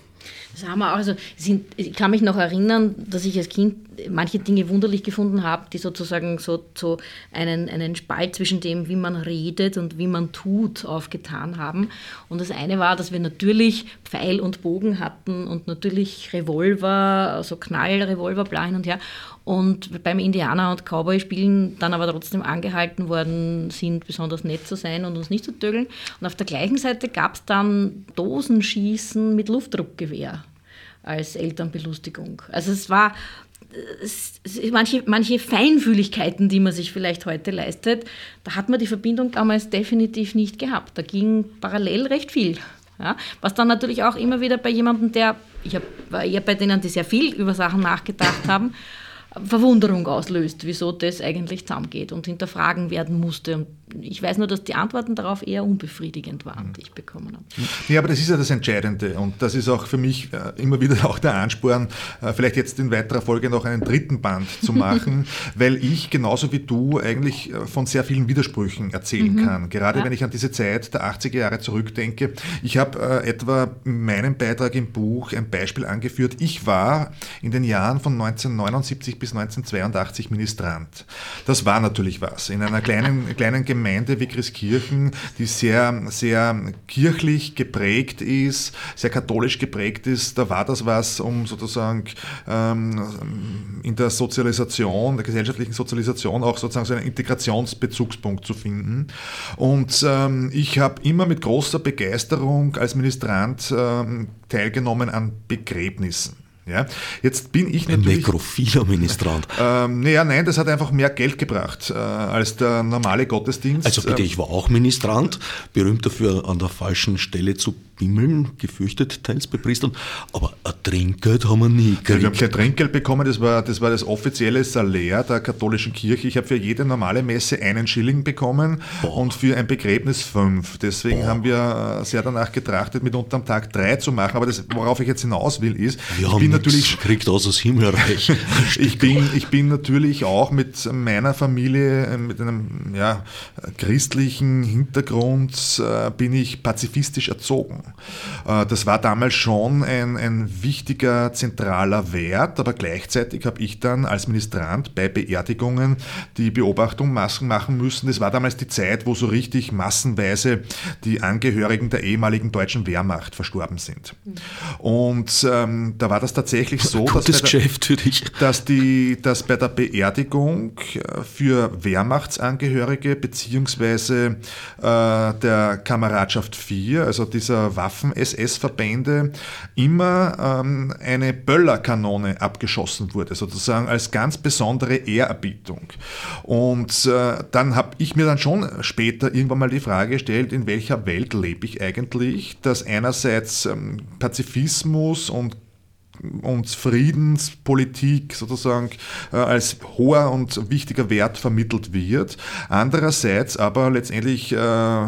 [SPEAKER 3] das haben wir auch. Also sind, ich kann mich noch erinnern, dass ich als Kind manche Dinge wunderlich gefunden habe, die sozusagen so, so einen, einen Spalt zwischen dem, wie man redet und wie man tut, aufgetan haben. Und das eine war, dass wir natürlich Pfeil und Bogen hatten und natürlich Revolver, also Knallrevolver, bla hin und her und beim Indianer- und Cowboy-Spielen dann aber trotzdem angehalten worden sind, besonders nett zu sein und uns nicht zu tögeln. Und auf der gleichen Seite gab es dann Dosenschießen mit Luftdruckgewehr als Elternbelustigung. Also es war es, manche, manche Feinfühligkeiten, die man sich vielleicht heute leistet, da hat man die Verbindung damals definitiv nicht gehabt. Da ging parallel recht viel. Ja, was dann natürlich auch immer wieder bei jemandem, der, ich hab, war eher bei denen, die sehr viel über Sachen nachgedacht haben, Verwunderung auslöst, wieso das eigentlich zusammengeht und hinterfragen werden musste. Und ich weiß nur, dass die Antworten darauf eher unbefriedigend waren, die ich bekommen habe.
[SPEAKER 2] Ja, aber das ist ja das Entscheidende und das ist auch für mich äh, immer wieder auch der Ansporn, äh, vielleicht jetzt in weiterer Folge noch einen dritten Band zu machen, weil ich genauso wie du eigentlich äh, von sehr vielen Widersprüchen erzählen mhm. kann. Gerade ja. wenn ich an diese Zeit der 80er Jahre zurückdenke. Ich habe etwa in meinem Beitrag im Buch ein Beispiel angeführt. Ich war in den Jahren von 1979 bis 1982 Ministrant. Das war natürlich was. In einer kleinen, kleinen Gemeinde Gemeinde wie Christkirchen, die sehr, sehr kirchlich geprägt ist, sehr katholisch geprägt ist, da war das was, um sozusagen ähm, in der Sozialisation, der gesellschaftlichen Sozialisation auch sozusagen so einen Integrationsbezugspunkt zu finden. Und ähm, ich habe immer mit großer Begeisterung als Ministrant ähm, teilgenommen an Begräbnissen. Ja, jetzt bin ich
[SPEAKER 1] natürlich. Ein nekrophiler Ministrant.
[SPEAKER 2] Ähm, naja, nein, das hat einfach mehr Geld gebracht äh, als der normale Gottesdienst.
[SPEAKER 1] Also bitte, ich war auch Ministrant, berühmt dafür, an der falschen Stelle zu bimmeln, gefürchtet teils bei Priestern, aber ein Trinkgeld haben wir nie
[SPEAKER 2] gekriegt. Ja, wir haben kein Trinkgeld bekommen, das war, das war das offizielle Salär der katholischen Kirche. Ich habe für jede normale Messe einen Schilling bekommen Boah. und für ein Begräbnis fünf. Deswegen Boah. haben wir äh, sehr danach getrachtet, mit unterm Tag drei zu machen. Aber das, worauf ich jetzt hinaus will, ist,
[SPEAKER 1] wir haben nie
[SPEAKER 2] natürlich.
[SPEAKER 1] Kriegt aus das Himmelreich.
[SPEAKER 2] ich, bin, ich bin natürlich auch mit meiner Familie, äh, mit einem ja, christlichen Hintergrund, äh, bin ich pazifistisch erzogen. Äh, das war damals schon ein, ein wichtiger, zentraler Wert, aber gleichzeitig habe ich dann als Ministrant bei Beerdigungen die Beobachtung machen müssen. Das war damals die Zeit, wo so richtig massenweise die Angehörigen der ehemaligen deutschen Wehrmacht verstorben sind. Und ähm, da war das tatsächlich so,
[SPEAKER 1] dass,
[SPEAKER 2] bei
[SPEAKER 1] der,
[SPEAKER 2] dass, die, dass bei der Beerdigung äh, für Wehrmachtsangehörige beziehungsweise äh, der Kameradschaft 4, also dieser Waffen-SS-Verbände, immer ähm, eine Böllerkanone abgeschossen wurde, sozusagen als ganz besondere Ehrerbietung. Und äh, dann habe ich mir dann schon später irgendwann mal die Frage gestellt, in welcher Welt lebe ich eigentlich, dass einerseits ähm, Pazifismus und und Friedenspolitik sozusagen äh, als hoher und wichtiger Wert vermittelt wird. Andererseits aber letztendlich äh,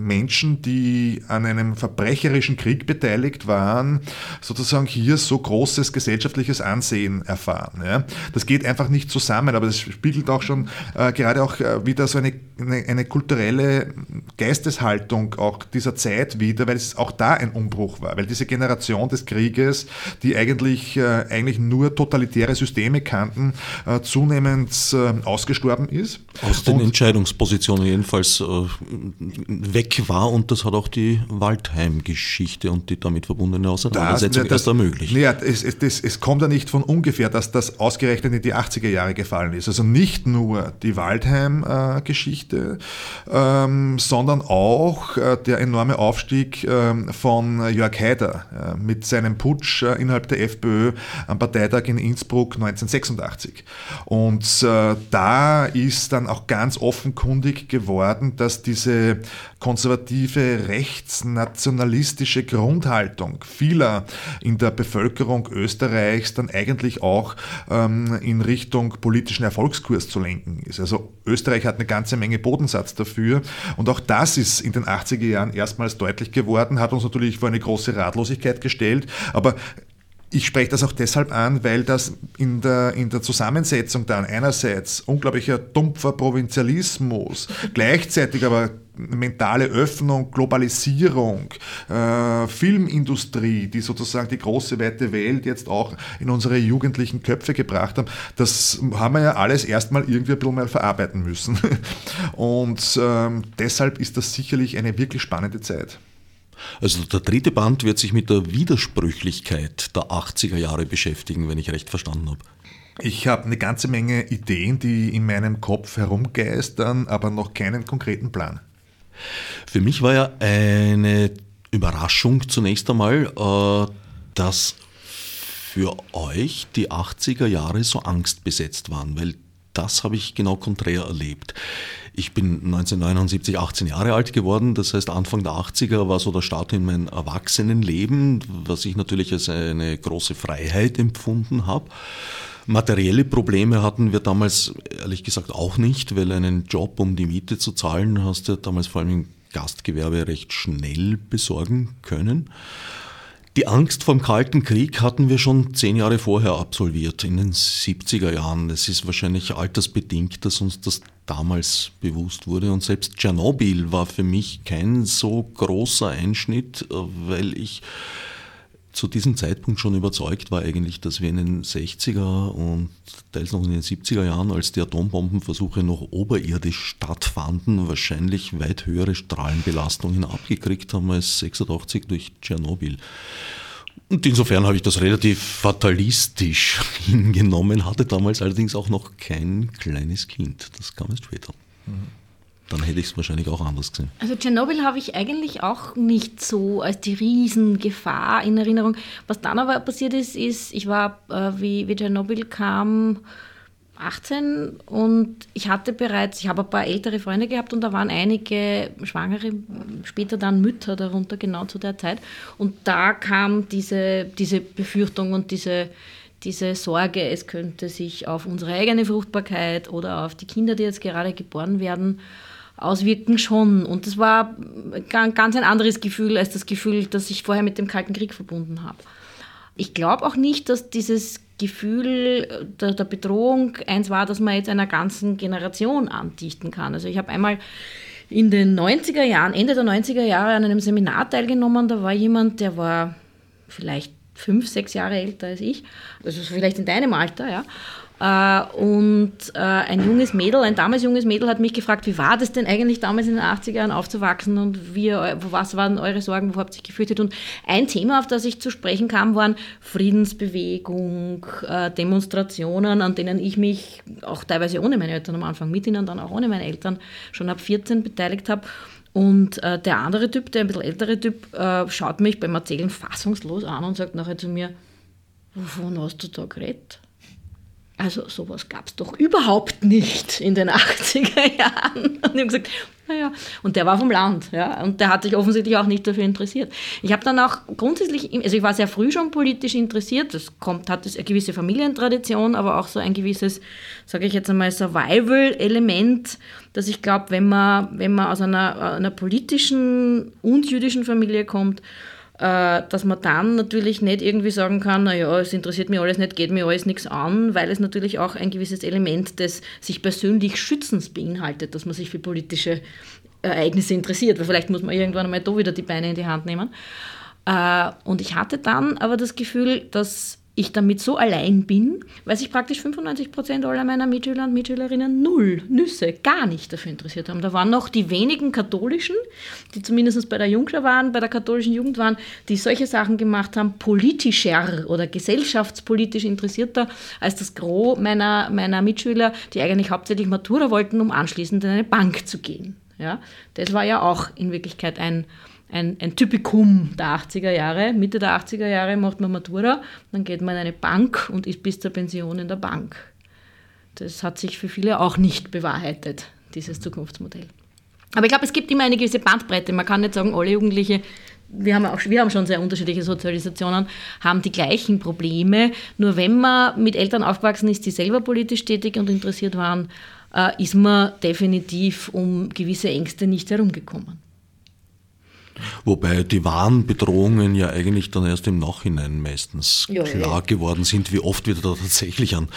[SPEAKER 2] Menschen, die an einem verbrecherischen Krieg beteiligt waren, sozusagen hier so großes gesellschaftliches Ansehen erfahren. Ja. Das geht einfach nicht zusammen, aber das spiegelt auch schon äh, gerade auch äh, wieder so eine, eine, eine, kulturelle Geisteshaltung auch dieser Zeit wieder, weil es auch da ein Umbruch war, weil diese Generation des Krieges, die eigentlich, äh, eigentlich nur totalitäre Systeme kannten, äh, zunehmend äh, ausgestorben ist.
[SPEAKER 1] Aus den Und, Entscheidungspositionen jedenfalls äh, weg weg war und das hat auch die Waldheim-Geschichte und die damit verbundene Auseinandersetzung
[SPEAKER 2] das, erst ermöglicht. Ja, es, es, es, kommt ja nicht von ungefähr, dass das ausgerechnet in die 80er Jahre gefallen ist. Also nicht nur die Waldheim-Geschichte, ähm, sondern auch äh, der enorme Aufstieg äh, von Jörg Haider äh, mit seinem Putsch äh, innerhalb der FPÖ am Parteitag in Innsbruck 1986. Und äh, da ist dann auch ganz offenkundig geworden, dass diese konservative rechtsnationalistische Grundhaltung vieler in der Bevölkerung Österreichs dann eigentlich auch ähm, in Richtung politischen Erfolgskurs zu lenken ist. Also Österreich hat eine ganze Menge Bodensatz dafür und auch das ist in den 80er Jahren erstmals deutlich geworden, hat uns natürlich vor eine große Ratlosigkeit gestellt, aber ich spreche das auch deshalb an, weil das in der, in der Zusammensetzung dann einerseits unglaublicher dumpfer Provinzialismus, gleichzeitig aber mentale Öffnung, Globalisierung, äh, Filmindustrie, die sozusagen die große weite Welt jetzt auch in unsere jugendlichen Köpfe gebracht haben, das haben wir ja alles erstmal irgendwie ein bisschen mal verarbeiten müssen. Und ähm, deshalb ist das sicherlich eine wirklich spannende Zeit.
[SPEAKER 1] Also der dritte Band wird sich mit der Widersprüchlichkeit der 80er Jahre beschäftigen, wenn ich recht verstanden habe.
[SPEAKER 2] Ich habe eine ganze Menge Ideen, die in meinem Kopf herumgeistern, aber noch keinen konkreten Plan.
[SPEAKER 1] Für mich war ja eine Überraschung zunächst einmal, äh, dass für euch die 80er Jahre so angstbesetzt waren, weil das habe ich genau konträr erlebt. Ich bin 1979 18 Jahre alt geworden, das heißt Anfang der 80er war so der Start in mein Erwachsenenleben, was ich natürlich als eine große Freiheit empfunden habe. Materielle Probleme hatten wir damals ehrlich gesagt auch nicht, weil einen Job, um die Miete zu zahlen, hast du damals vor allem im Gastgewerbe recht schnell besorgen können. Die Angst vor dem Kalten Krieg hatten wir schon zehn Jahre vorher absolviert, in den 70er Jahren. Es ist wahrscheinlich altersbedingt, dass uns das damals bewusst wurde. Und selbst Tschernobyl war für mich kein so großer Einschnitt, weil ich zu diesem Zeitpunkt schon überzeugt war eigentlich, dass wir in den 60er und teils noch in den 70er Jahren, als die Atombombenversuche noch oberirdisch stattfanden, wahrscheinlich weit höhere Strahlenbelastungen abgekriegt haben als 86 durch Tschernobyl. Und insofern habe ich das relativ fatalistisch hingenommen, hatte damals allerdings auch noch kein kleines Kind. Das kam erst später. Mhm hätte ich es wahrscheinlich auch anders gesehen.
[SPEAKER 3] Also Tschernobyl habe ich eigentlich auch nicht so als die Riesengefahr in Erinnerung. Was dann aber passiert ist, ist, ich war, äh, wie, wie Tschernobyl kam, 18 und ich hatte bereits, ich habe ein paar ältere Freunde gehabt und da waren einige Schwangere, später dann Mütter darunter, genau zu der Zeit. Und da kam diese, diese Befürchtung und diese, diese Sorge, es könnte sich auf unsere eigene Fruchtbarkeit oder auf die Kinder, die jetzt gerade geboren werden, auswirken schon. Und das war ganz ein anderes Gefühl als das Gefühl, das ich vorher mit dem Kalten Krieg verbunden habe. ich glaube auch nicht, dass dieses Gefühl der, der, Bedrohung eins war, dass man jetzt einer ganzen Generation andichten kann. Also ich habe einmal in den 90er Jahren, Ende der 90er Jahre an einem Seminar teilgenommen, da war jemand, der war vielleicht fünf, sechs Jahre älter als ich, also vielleicht in deinem Alter, ja. Äh, und äh, ein junges Mädel, ein damals junges Mädel hat mich gefragt, wie war das denn eigentlich damals in den 80er Jahren aufzuwachsen und wie, was waren eure Sorgen, wo habt ihr gefürchtet? Und ein Thema, auf das ich zu sprechen kam, waren Friedensbewegung, äh, Demonstrationen, an denen ich mich auch teilweise ohne meine Eltern am Anfang mit ihnen, dann auch ohne meine Eltern schon ab 14 beteiligt habe. Und äh, der andere Typ, der ein bisschen ältere Typ, äh, schaut mich beim Erzählen fassungslos an und sagt nachher zu mir, wovon hast du da geredet? Also sowas gab es doch überhaupt nicht in den 80er Jahren. Und ich habe gesagt, naja, und der war vom Land, ja, und der hat sich offensichtlich auch nicht dafür interessiert. Ich habe dann auch grundsätzlich, also ich war sehr früh schon politisch interessiert, das kommt, hat eine gewisse Familientradition, aber auch so ein gewisses, sage ich jetzt einmal, Survival-Element, dass ich glaube, wenn man, wenn man aus einer, einer politischen und jüdischen Familie kommt, dass man dann natürlich nicht irgendwie sagen kann, naja, es interessiert mich alles nicht, geht mir alles nichts an, weil es natürlich auch ein gewisses Element des sich persönlich Schützens beinhaltet, dass man sich für politische Ereignisse interessiert, weil vielleicht muss man irgendwann einmal da wieder die Beine in die Hand nehmen. Äh, und ich hatte dann aber das Gefühl, dass ich damit so allein bin, weil sich praktisch 95 Prozent aller meiner Mitschüler und Mitschülerinnen null, Nüsse, gar nicht dafür interessiert haben. Da waren noch die wenigen katholischen, die zumindest bei der Jungschar waren, bei der katholischen Jugend waren, die solche Sachen gemacht haben, politischer oder gesellschaftspolitisch interessierter als das Gros meiner, meiner Mitschüler, die eigentlich hauptsächlich Matura wollten, um anschließend in eine Bank zu gehen. Ja, das war ja auch in Wirklichkeit ein ein, ein Typikum der 80er Jahre. Mitte der 80er Jahre macht man Matura, dann geht man in eine Bank und ist bis zur Pension in der Bank. Das hat sich für viele auch nicht bewahrheitet, dieses Zukunftsmodell. Aber ich glaube, es gibt immer eine gewisse Bandbreite. Man kann nicht sagen, alle Jugendliche, wir haben, auch, wir haben schon sehr unterschiedliche Sozialisationen, haben die gleichen Probleme. Nur wenn man mit Eltern aufgewachsen ist, die selber politisch tätig und interessiert waren, äh, ist man definitiv um gewisse Ängste nicht herumgekommen.
[SPEAKER 1] Wobei die wahren Bedrohungen ja eigentlich dann erst im Nachhinein meistens ja, klar ja. geworden sind, wie oft wir da tatsächlich an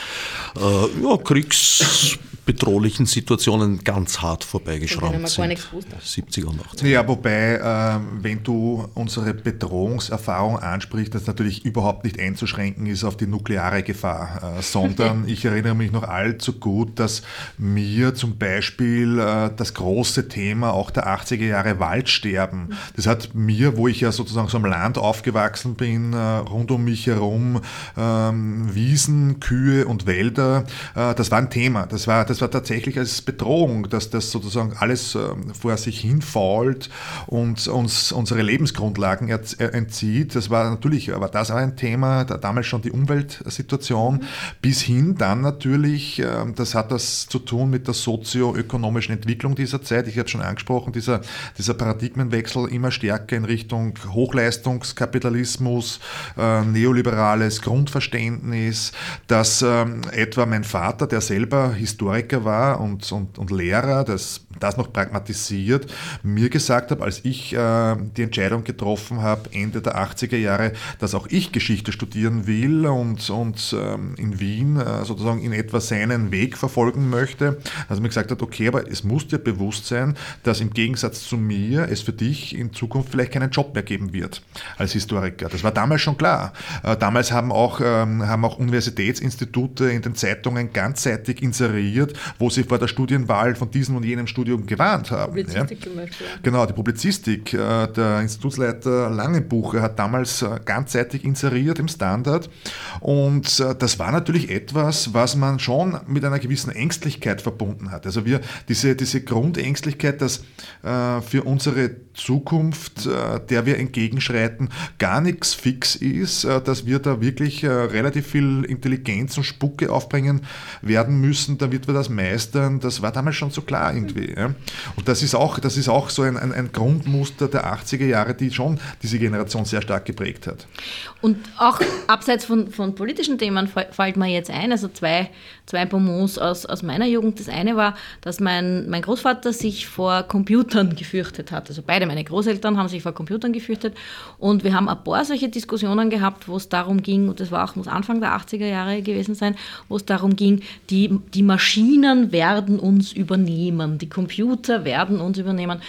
[SPEAKER 1] äh, ja, kriegsbedrohlichen Situationen ganz hart vorbeigeschrammt sind. 70er und 80er.
[SPEAKER 2] Ja, wobei, äh, wenn du unsere Bedrohungserfahrung ansprichst, das natürlich überhaupt nicht einzuschränken ist auf die nukleare Gefahr, äh, sondern ich erinnere mich noch allzu gut, dass mir zum Beispiel äh, das große Thema auch der 80er Jahre Waldsterben das hat mir, wo ich ja sozusagen so am Land aufgewachsen bin, äh, rund um mich herum ähm, Wiesen, Kühe und Wälder, äh, das war ein Thema. Das war, das war tatsächlich als Bedrohung, dass das sozusagen alles ähm, vor sich hinfault und uns unsere Lebensgrundlagen entzieht. Das war natürlich, aber das war ein Thema, da damals schon die Umweltsituation, bis hin dann natürlich, ähm, das hat das zu tun mit der sozioökonomischen Entwicklung dieser Zeit. Ich habe schon angesprochen, dieser, dieser Paradigmenwechsel immer stärker in Richtung Hochleistungskapitalismus, äh, neoliberales Grundverständnis, dass ähm, etwa mein Vater, der selber Historiker war und, und, und Lehrer, das, das noch pragmatisiert, mir gesagt hat, als ich äh, die Entscheidung getroffen habe, Ende der 80er Jahre, dass auch ich Geschichte studieren will und, und ähm, in Wien äh, sozusagen in etwa seinen Weg verfolgen möchte, also mir gesagt hat, okay, aber es muss dir bewusst sein, dass im Gegensatz zu mir es für dich in Zukunft vielleicht keinen Job mehr geben wird als Historiker. Das war damals schon klar. Äh, damals haben auch, ähm, haben auch Universitätsinstitute in den Zeitungen ganzseitig inseriert, wo sie vor der Studienwahl von diesem und jenem Studium gewarnt haben. Publizistik ja. zum Beispiel. Genau, die Publizistik. Äh, der Institutsleiter Langenbucher hat damals äh, ganzseitig inseriert im Standard. Und das war natürlich etwas, was man schon mit einer gewissen Ängstlichkeit verbunden hat. Also wir, diese, diese Grundängstlichkeit, dass für unsere Zukunft, äh, der wir entgegenschreiten, gar nichts fix ist, äh, dass wir da wirklich äh, relativ viel Intelligenz und Spucke aufbringen werden müssen, damit wir das meistern, das war damals schon so klar irgendwie. Und das ist auch, das ist auch so ein, ein, ein Grundmuster der 80er Jahre, die schon diese Generation sehr stark geprägt hat.
[SPEAKER 3] Und auch abseits von, von politischen Themen fällt mir jetzt ein, also zwei, zwei Bonbons aus, aus meiner Jugend. Das eine war, dass mein, mein Großvater sich vor Computern gefürchtet hat, also beide meine Großeltern haben sich vor Computern gefürchtet. Und wir haben ein paar solche Diskussionen gehabt, wo es darum ging, und das war auch muss Anfang der 80er Jahre gewesen sein, wo es darum ging, die, die Maschinen werden uns übernehmen, die Computer werden uns übernehmen.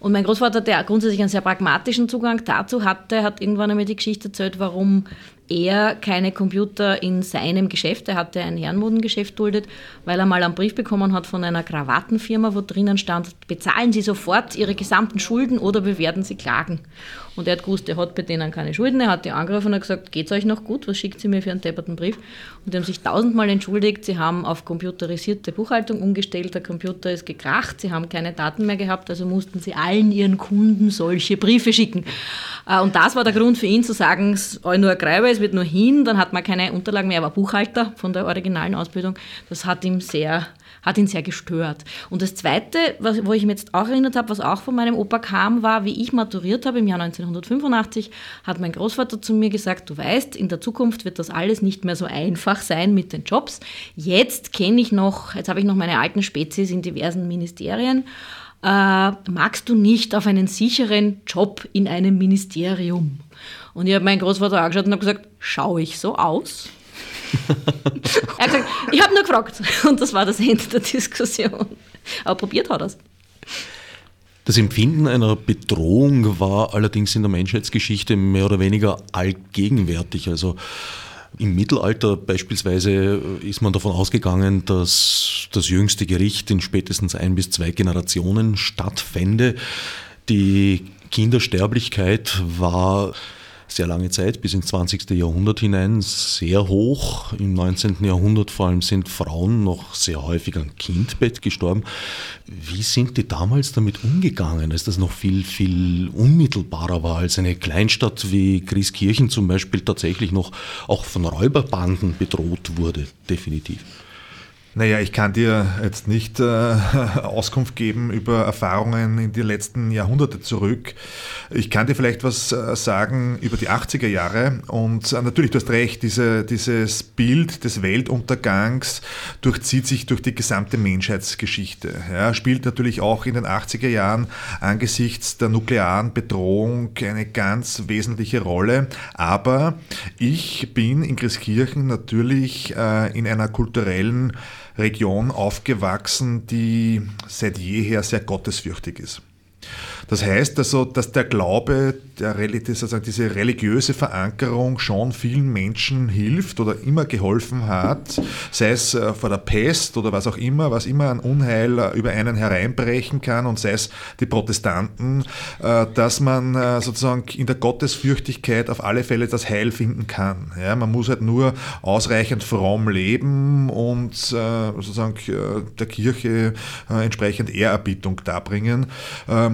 [SPEAKER 3] Und mein Großvater, der grundsätzlich einen sehr pragmatischen Zugang dazu hatte, hat irgendwann einmal die Geschichte erzählt, warum er keine Computer in seinem Geschäft, er hatte ein Herrenmodengeschäft duldet, weil er mal einen Brief bekommen hat von einer Krawattenfirma, wo drinnen stand, bezahlen Sie sofort Ihre gesamten Schulden oder wir werden Sie klagen. Und er hat gewusst, er hat bei denen keine Schulden, er hat die angerufen und hat gesagt, geht es euch noch gut, was schickt sie mir für einen depperten Brief? Und die haben sich tausendmal entschuldigt, sie haben auf computerisierte Buchhaltung umgestellt, der Computer ist gekracht, sie haben keine Daten mehr gehabt, also mussten sie allen ihren Kunden solche Briefe schicken. Äh, und das war der Grund für ihn zu sagen, es ist nur Gräber, es wird nur hin, dann hat man keine Unterlagen mehr, er war Buchhalter von der originalen Ausbildung. Das hat ihm sehr, hat ihn sehr gestört. Und das Zweite, was, wo ich mich jetzt auch erinnert habe, was auch von meinem Opa kam, war, wie ich maturiert habe im Jahr 1985, hat mein Großvater zu mir gesagt, du weißt, in der Zukunft wird das alles nicht mehr so einfach sein mit den Jobs. Jetzt kenne ich noch, jetzt habe ich noch meine alten Spezies in diversen Ministerien äh, magst du nicht auf einen sicheren Job in einem Ministerium? Und ich habe meinen Großvater angeschaut und habe gesagt, schaue ich so aus? er hat gesagt, ich habe nur gefragt. Und das war das Ende der Diskussion. Aber probiert hat er es.
[SPEAKER 1] Das Empfinden einer Bedrohung war allerdings in der Menschheitsgeschichte mehr oder weniger allgegenwärtig. Also im Mittelalter beispielsweise ist man davon ausgegangen, dass das jüngste Gericht in spätestens ein bis zwei Generationen stattfände. Die Kindersterblichkeit war sehr lange Zeit, bis ins 20. Jahrhundert hinein, sehr hoch. Im 19. Jahrhundert vor allem sind Frauen noch sehr häufig am Kindbett gestorben. Wie sind die damals damit umgegangen, als das noch viel, viel unmittelbarer war, als eine Kleinstadt wie Grieskirchen zum Beispiel tatsächlich noch auch von Räuberbanden bedroht wurde, definitiv?
[SPEAKER 2] Naja, ich kann dir jetzt nicht äh, Auskunft geben über Erfahrungen in die letzten Jahrhunderte zurück. Ich kann dir vielleicht was äh, sagen über die 80er Jahre. Und äh, natürlich, du hast recht, diese, dieses Bild des Weltuntergangs durchzieht sich durch die gesamte Menschheitsgeschichte. Ja, spielt natürlich auch in den 80er Jahren angesichts der nuklearen Bedrohung eine ganz wesentliche Rolle. Aber ich bin in Christkirchen natürlich äh, in einer kulturellen Region aufgewachsen, die seit jeher sehr gottesfürchtig ist. Das heißt also, dass der Glaube, der, sozusagen diese religiöse Verankerung schon vielen Menschen hilft oder immer geholfen hat, sei es äh, vor der Pest oder was auch immer, was immer an Unheil äh, über einen hereinbrechen kann und sei es die Protestanten, äh, dass man sozusagen in der Gottesfürchtigkeit auf alle Fälle das Heil finden kann. Ja, man muss halt nur ausreichend fromm leben und sozusagen der Kirche entsprechend Ehrerbietung darbringen.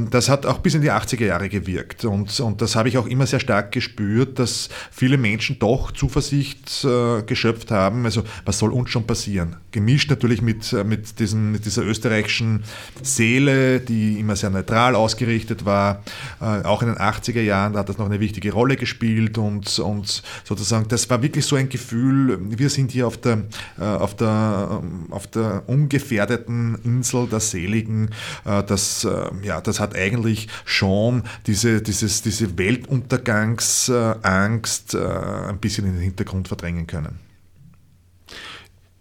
[SPEAKER 2] Ähm, das hat auch bis in die 80er Jahre gewirkt. Und, und das habe ich auch immer sehr stark gespürt, dass viele Menschen doch Zuversicht äh, geschöpft haben. Also was soll uns schon passieren? Gemischt natürlich mit, äh, mit, diesem, mit dieser österreichischen Seele, die immer sehr neutral ausgerichtet war. Äh, auch in den 80er Jahren da hat das noch eine wichtige Rolle gespielt und, und sozusagen, das war wirklich so ein Gefühl, wir sind hier auf der, äh, auf der, auf der ungefährdeten Insel der Seligen. Äh, das, äh, ja, das hat eigentlich schon diese, dieses, diese Weltuntergangsangst äh, ein bisschen in den Hintergrund verdrängen können.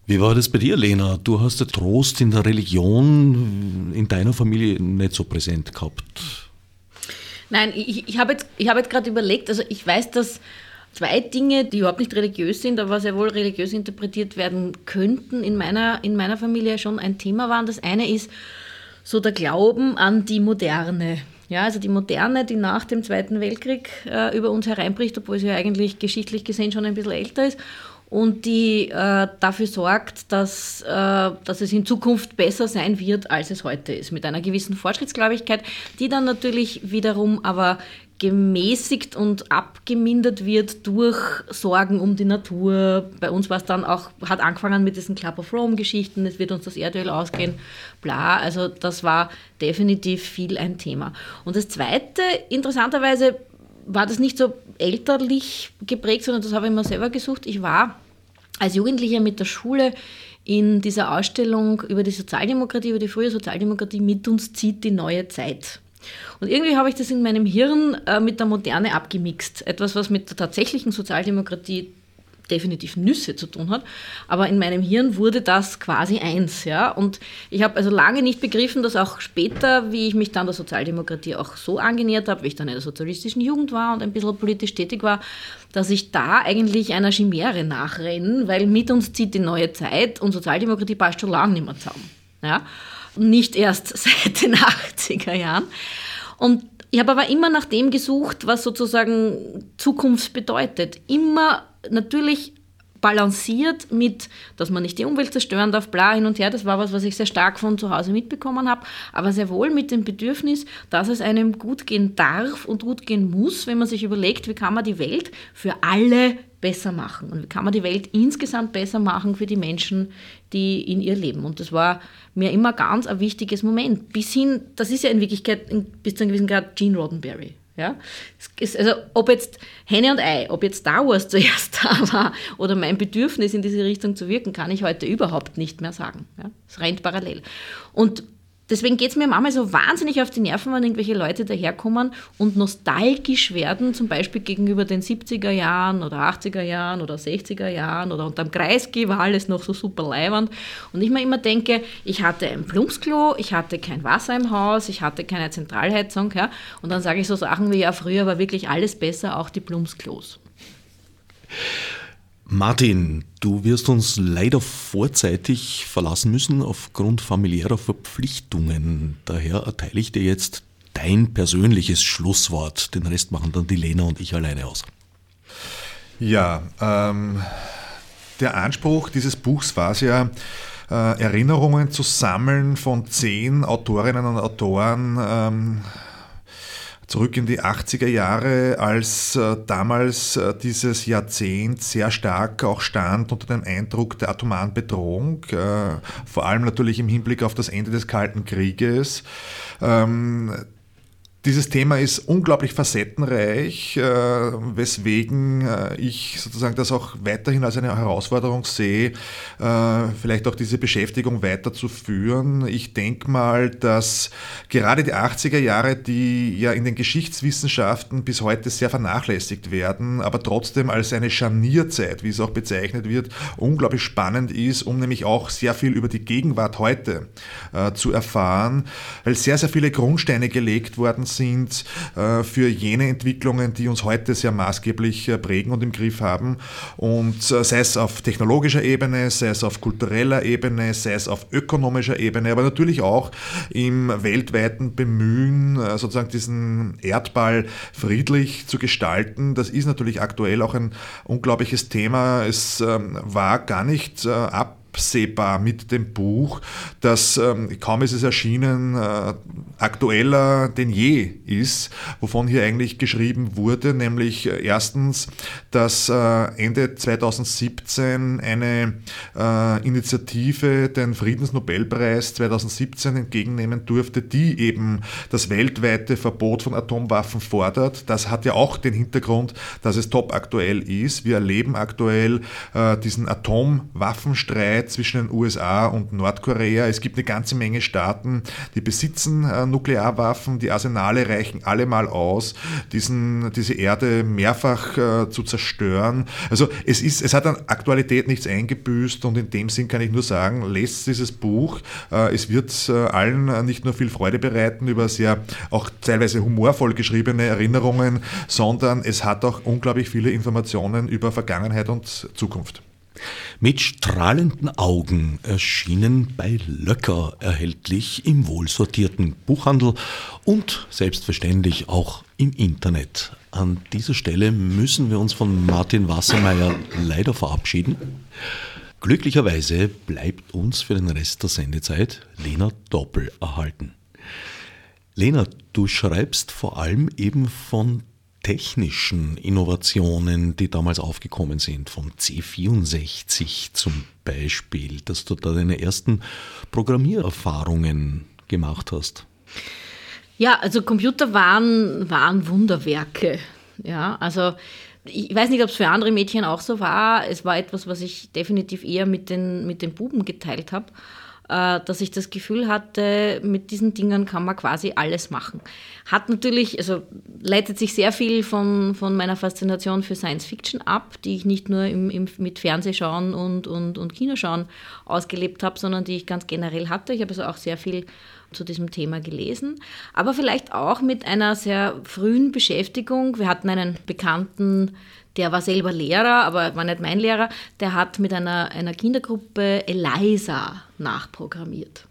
[SPEAKER 1] Wie war das bei dir, Lena? Du hast den Trost in der Religion in deiner Familie nicht so präsent gehabt.
[SPEAKER 3] Nein, ich, ich habe jetzt, hab jetzt gerade überlegt, also ich weiß, dass zwei Dinge, die überhaupt nicht religiös sind, aber sehr wohl religiös interpretiert werden könnten, in meiner, in meiner Familie schon ein Thema waren. Das eine ist, so der Glauben an die Moderne. Ja, also die Moderne, die nach dem Zweiten Weltkrieg äh, über uns hereinbricht, obwohl sie ja eigentlich geschichtlich gesehen schon ein bisschen älter ist und die äh, dafür sorgt, dass, äh, dass es in Zukunft besser sein wird, als es heute ist, mit einer gewissen Fortschrittsgläubigkeit, die dann natürlich wiederum aber gemäßigt und abgemindert wird durch Sorgen um die Natur. Bei uns war es dann auch, hat angefangen mit diesen Club of Rome Geschichten, es wird uns das Erdöl ausgehen, bla. Also das war definitiv viel ein Thema. Und das Zweite, interessanterweise, war das nicht so elterlich geprägt, sondern das habe ich mir selber gesucht. Ich war als Jugendlicher mit der Schule in dieser Ausstellung über die Sozialdemokratie, über die frühe Sozialdemokratie, mit uns zieht die neue Zeit. Und irgendwie habe ich das in meinem Hirn äh, mit der Moderne abgemixt. Etwas, was mit der tatsächlichen Sozialdemokratie definitiv Nüsse zu tun hat. Aber in meinem Hirn wurde das quasi eins. Ja? Und ich habe also lange nicht begriffen, dass auch später, wie ich mich dann der Sozialdemokratie auch so angenähert habe, wie ich dann in der sozialistischen Jugend war und ein bisschen politisch tätig war, dass ich da eigentlich einer Chimäre nachrenne, weil mit uns zieht die neue Zeit und Sozialdemokratie passt schon lange nicht mehr zusammen. Ja? Nicht erst seit den 80er Jahren. Und ich habe aber immer nach dem gesucht, was sozusagen Zukunft bedeutet. Immer natürlich balanciert mit, dass man nicht die Umwelt zerstören darf, bla hin und her. Das war was, was ich sehr stark von zu Hause mitbekommen habe. Aber sehr wohl mit dem Bedürfnis, dass es einem gut gehen darf und gut gehen muss, wenn man sich überlegt, wie kann man die Welt für alle besser machen und wie kann man die Welt insgesamt besser machen für die Menschen, die in ihr leben. Und das war mir immer ganz ein wichtiges Moment. Bis hin, das ist ja in Wirklichkeit bis zu einem gewissen Grad Gene Roddenberry. Ja? also ob jetzt Henne und Ei, ob jetzt Star Wars zuerst da war oder mein Bedürfnis in diese Richtung zu wirken, kann ich heute überhaupt nicht mehr sagen. Ja? Es rennt parallel. Und deswegen geht es mir manchmal so wahnsinnig auf die Nerven, wenn irgendwelche Leute daherkommen und nostalgisch werden, zum Beispiel gegenüber den 70er Jahren oder 80er Jahren oder 60er Jahren oder unterm Kreisky war alles noch so super leiwand. Und ich mir immer denke, ich hatte ein Plumpsklo, ich hatte kein Wasser im Haus, ich hatte keine Zentralheizung. Ja? Und dann sage ich so Sachen wie, ja, früher war wirklich alles besser, auch die Plumpsklos.
[SPEAKER 1] Martin, du wirst uns leider vorzeitig verlassen müssen aufgrund familiärer Verpflichtungen. Daher erteile ich dir jetzt dein persönliches Schlusswort. Den Rest machen dann die Lena und ich alleine aus.
[SPEAKER 2] Ja, ähm, der Anspruch dieses Buchs war es ja, äh, Erinnerungen zu sammeln von zehn Autorinnen und Autoren. Ähm, zurück in die 80er Jahre, als äh, damals äh, dieses Jahrzehnt sehr stark auch stand unter dem Eindruck der atomaren Bedrohung, äh, vor allem natürlich im Hinblick auf das Ende des Kalten Krieges. Ähm, dieses Thema ist unglaublich facettenreich, äh, weswegen äh, ich sozusagen das auch weiterhin als eine Herausforderung sehe, äh, vielleicht auch diese Beschäftigung weiterzuführen. Ich denke mal, dass gerade die 80er Jahre, die ja in den Geschichtswissenschaften bis heute sehr vernachlässigt werden, aber trotzdem als eine Scharnierzeit, wie es auch bezeichnet wird, unglaublich spannend ist, um nämlich auch sehr viel über die Gegenwart heute zu erfahren, weil sehr, sehr viele Grundsteine gelegt worden sind sind äh, für jene Entwicklungen, die uns heute sehr maßgeblich äh, prägen und im Griff haben. Und äh, sei es auf technologischer Ebene, sei es auf kultureller Ebene, sei es auf ökonomischer Ebene, aber natürlich auch im weltweiten Bemühen, sozusagen diesen Erdball friedlich zu gestalten. Das ist natürlich aktuell auch ein unglaubliches Thema. Es ähm, war gar nicht ab absehbar mit dem Buch, das ähm, kaum ist es erschienen, äh, aktueller denn je ist, wovon hier eigentlich geschrieben wurde, nämlich äh, erstens, dass äh, Ende 2017 eine äh, Initiative den Friedensnobelpreis 2017 entgegennehmen durfte, die eben das weltweite Verbot von Atomwaffen fordert. Das hat ja auch den Hintergrund, dass es top aktuell ist. Wir erleben aktuell äh, diesen Atomwaffenstreit Streit zwischen den USA und Nordkorea. Es gibt eine ganze Menge Staaten, die besitzen äh, Nuklearwaffen, die Arsenale reichen allemal aus, diesen, diese Erde mehrfach äh, zu zerstören. Also es, ist, es hat an Aktualität nichts eingebüßt und in dem Sinn kann ich nur sagen, lest dieses Buch. Äh, es wird allen nicht nur viel Freude bereiten über sehr auch teilweise humorvoll geschriebene Erinnerungen, sondern es hat auch unglaublich viele Informationen über Vergangenheit und Zukunft.
[SPEAKER 1] Mit strahlenden Augen erschienen bei Löcker erhältlich im wohlsortierten Buchhandel und selbstverständlich auch im Internet. An dieser Stelle müssen wir uns von Martin Wassermeier leider verabschieden. Glücklicherweise bleibt uns für den Rest der Sendezeit Lena Doppel erhalten. Lena, du schreibst vor allem eben von technischen Innovationen, die damals aufgekommen sind, vom C64 zum Beispiel, dass du da deine ersten Programmiererfahrungen gemacht hast?
[SPEAKER 3] Ja, also Computer waren, waren Wunderwerke. Ja, also ich weiß nicht, ob es für andere Mädchen auch so war. Es war etwas, was ich definitiv eher mit den, mit den Buben geteilt habe. Äh, dass ich das Gefühl hatte, mit diesen Dingen kann man quasi alles machen. Hat natürlich, also leitet sich sehr viel von, von meiner Faszination für Science Fiction ab, die ich nicht nur im, im, mit Fernsehschauen und, und, und Kinoschauen ausgelebt habe, sondern die ich ganz generell hatte. Ich habe also auch sehr viel zu diesem Thema gelesen, aber vielleicht auch mit einer sehr frühen Beschäftigung. Wir hatten einen Bekannten, der war selber Lehrer, aber war nicht mein Lehrer, der hat mit einer, einer Kindergruppe ELISA nachprogrammiert.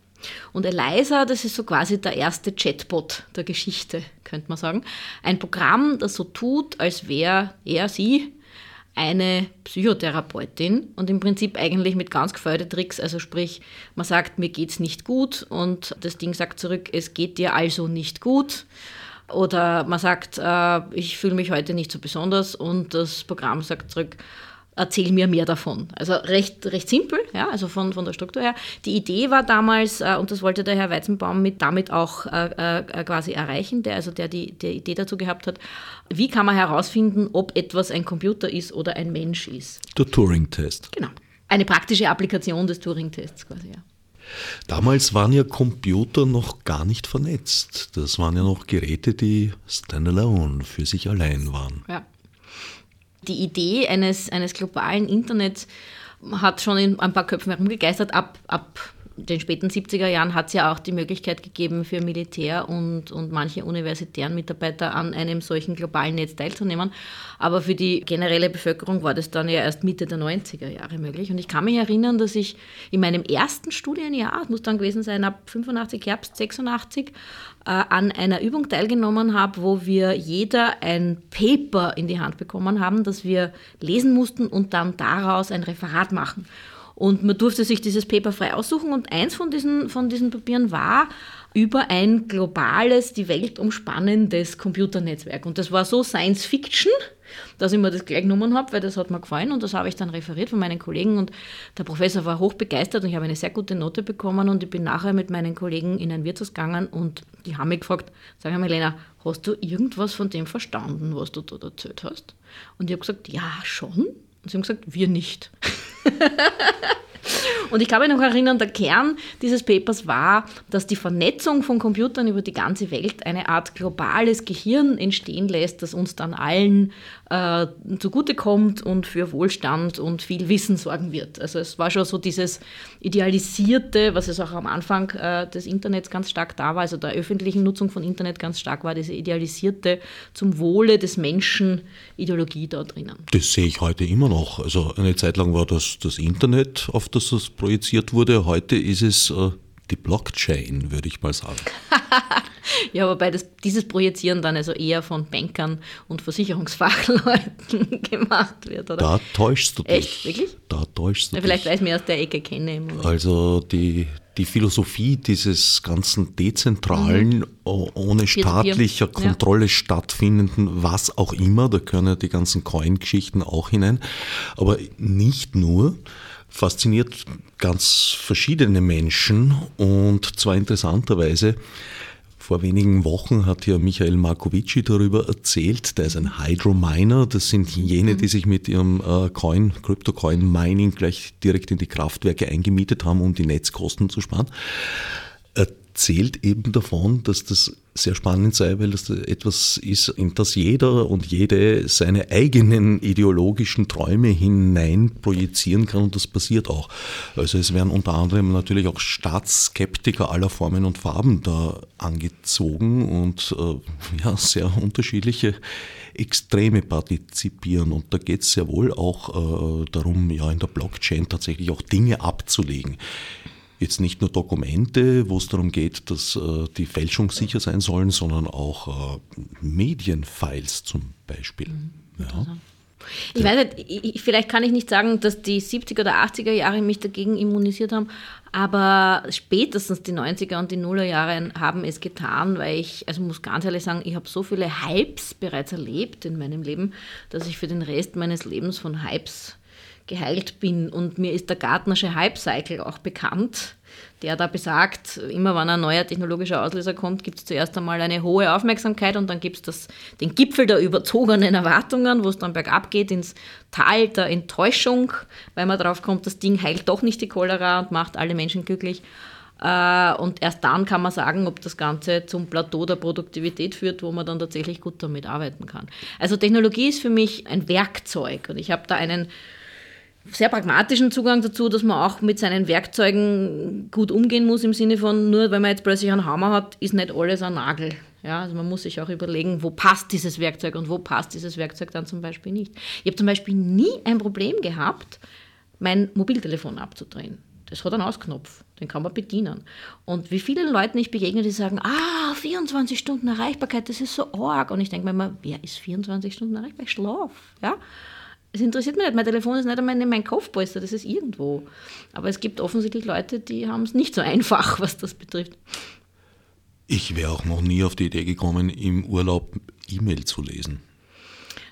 [SPEAKER 3] Und ELISA, das ist so quasi der erste Chatbot der Geschichte, könnte man sagen. Ein Programm, das so tut, als wäre er, sie eine Psychotherapeutin und im Prinzip eigentlich mit ganz gefeierten Tricks, also sprich, man sagt, mir geht's nicht gut und das Ding sagt zurück, es geht dir also nicht gut. Oder man sagt, äh, ich fühle mich heute nicht so besonders und das Programm sagt zurück, erzähl mir mehr davon. Also recht, recht simpel, ja, also von, von der Struktur her. Die Idee war damals, äh, und das wollte der Herr Weizenbaum mit damit auch äh, äh, quasi erreichen, der also der die, die Idee dazu gehabt hat, wie kann man herausfinden, ob etwas ein Computer ist oder ein Mensch ist.
[SPEAKER 1] Der Turing-Test.
[SPEAKER 3] Genau. Eine praktische Applikation des Turing-Tests quasi, ja.
[SPEAKER 1] Damals waren ja Computer noch gar nicht vernetzt. Das waren ja noch Geräte, die standalone, für sich allein waren.
[SPEAKER 3] Ja. Die Idee eines, eines globalen Internets hat schon in ein paar Köpfen herumgegeistert. Ab, ab den späten 70er Jahren hat es ja auch die Möglichkeit gegeben, für Militär und, und manche universitären Mitarbeiter an einem solchen globalen Netz teilzunehmen. Aber für die generelle Bevölkerung war das dann ja erst Mitte der 90er Jahre möglich. Und ich kann mich erinnern, dass ich in meinem ersten Studienjahr, es muss dann gewesen sein ab 85, Herbst 86, äh, an einer Übung teilgenommen habe, wo wir jeder ein Paper in die Hand bekommen haben, das wir lesen mussten und dann daraus ein Referat machen. Und man durfte sich dieses Paper frei aussuchen und eins von diesen, von diesen Papieren war über ein globales, die Welt umspannendes Computernetzwerk. Und das war so Science Fiction, dass ich mir das gleich genommen habe, weil das hat mir gefallen und das habe ich dann referiert von meinen Kollegen und der Professor war hochbegeistert und ich habe eine sehr gute Note bekommen und ich bin nachher mit meinen Kollegen in ein Wirtshaus gegangen und die haben mich gefragt, sag mal Lena, hast du irgendwas von dem verstanden, was du dort erzählt hast? Und ich habe gesagt, ja, schon. Und sie haben gesagt, wir nicht. Und ich kann mich noch erinnern, der Kern dieses Papers war, dass die Vernetzung von Computern über die ganze Welt eine Art globales Gehirn entstehen lässt, das uns dann allen äh, zugutekommt und für Wohlstand und viel Wissen sorgen wird. Also es war schon so dieses idealisierte, was es auch am Anfang äh, des Internets ganz stark da war, also der öffentlichen Nutzung von Internet ganz stark war, diese idealisierte zum Wohle des Menschen Ideologie da drinnen.
[SPEAKER 1] Das sehe ich heute immer noch. Also eine Zeit lang war das das Internet, auf das das projiziert wurde. Heute ist es äh, die Blockchain, würde ich mal sagen.
[SPEAKER 3] ja, wobei das, dieses Projizieren dann also eher von Bankern und Versicherungsfachleuten gemacht wird, oder?
[SPEAKER 1] Da täuschst du dich.
[SPEAKER 3] Echt, wirklich?
[SPEAKER 1] Da täuschst du
[SPEAKER 3] ja, vielleicht,
[SPEAKER 1] dich.
[SPEAKER 3] weil ich mir aus der Ecke kenne.
[SPEAKER 1] Also die, die Philosophie dieses ganzen dezentralen, mhm. ohne staatlicher Kontrolle ja. stattfindenden, was auch immer, da können ja die ganzen Coin-Geschichten auch hinein, aber nicht nur fasziniert ganz verschiedene Menschen und zwar interessanterweise. Vor wenigen Wochen hat ja Michael Markovici darüber erzählt, der ist ein Hydrominer, das sind jene, die sich mit ihrem äh, Coin, Crypto-Coin Mining gleich direkt in die Kraftwerke eingemietet haben, um die Netzkosten zu sparen erzählt eben davon, dass das sehr spannend sei, weil das etwas ist, in das jeder und jede seine eigenen ideologischen Träume hinein projizieren kann und das passiert auch. Also es werden unter anderem natürlich auch Staatsskeptiker aller Formen und Farben da angezogen und äh, ja, sehr unterschiedliche Extreme partizipieren. Und da geht es sehr wohl auch äh, darum, ja in der Blockchain tatsächlich auch Dinge abzulegen jetzt nicht nur Dokumente, wo es darum geht, dass äh, die fälschungssicher sein sollen, sondern auch äh, Medienfiles zum Beispiel. Mhm, ja.
[SPEAKER 3] Ich weiß nicht, ich, vielleicht kann ich nicht sagen, dass die 70er oder 80er Jahre mich dagegen immunisiert haben, aber spätestens die 90er und die Nuller Jahre haben es getan, weil ich, also muss ganz ehrlich sagen, ich habe so viele Hypes bereits erlebt in meinem Leben, dass ich für den Rest meines Lebens von Hypes geheilt bin. Und mir ist der Gartnersche Hype Cycle auch bekannt, der da besagt, immer wenn ein neuer technologischer Auslöser kommt, gibt es zuerst einmal eine hohe Aufmerksamkeit und dann gibt es den Gipfel der überzogenen Erwartungen, wo es dann bergab geht ins Tal der Enttäuschung, weil man drauf kommt, das Ding heilt doch nicht die Cholera und macht alle Menschen glücklich. Äh, und erst dann kann man sagen, ob das Ganze zum Plateau der Produktivität führt, wo man dann tatsächlich gut damit arbeiten kann. Also Technologie ist für mich ein Werkzeug und ich habe da einen sehr pragmatischen Zugang dazu, dass man auch mit seinen Werkzeugen gut umgehen muss, im Sinne von, nur weil man jetzt plötzlich einen Hammer hat, ist nicht alles ein Nagel. Ja, also man muss sich auch überlegen, wo passt dieses Werkzeug und wo passt dieses Werkzeug dann zum Beispiel nicht. Ich habe zum Beispiel nie ein Problem gehabt, mein Mobiltelefon abzudrehen. Das hat einen Ausknopf, den kann man bedienen. Und wie vielen Leuten ich begegne, die sagen, ah, 24 Stunden Erreichbarkeit, das ist so arg. Und ich denke mir immer, wer ist 24 Stunden erreichbar? Ich schlaf. Ja? Es interessiert mich nicht, mein Telefon ist nicht einmal in meinem Kopfpolster, das ist irgendwo. Aber es gibt offensichtlich Leute, die haben es nicht so einfach, was das betrifft.
[SPEAKER 1] Ich wäre auch noch nie auf die Idee gekommen, im Urlaub E-Mail zu lesen.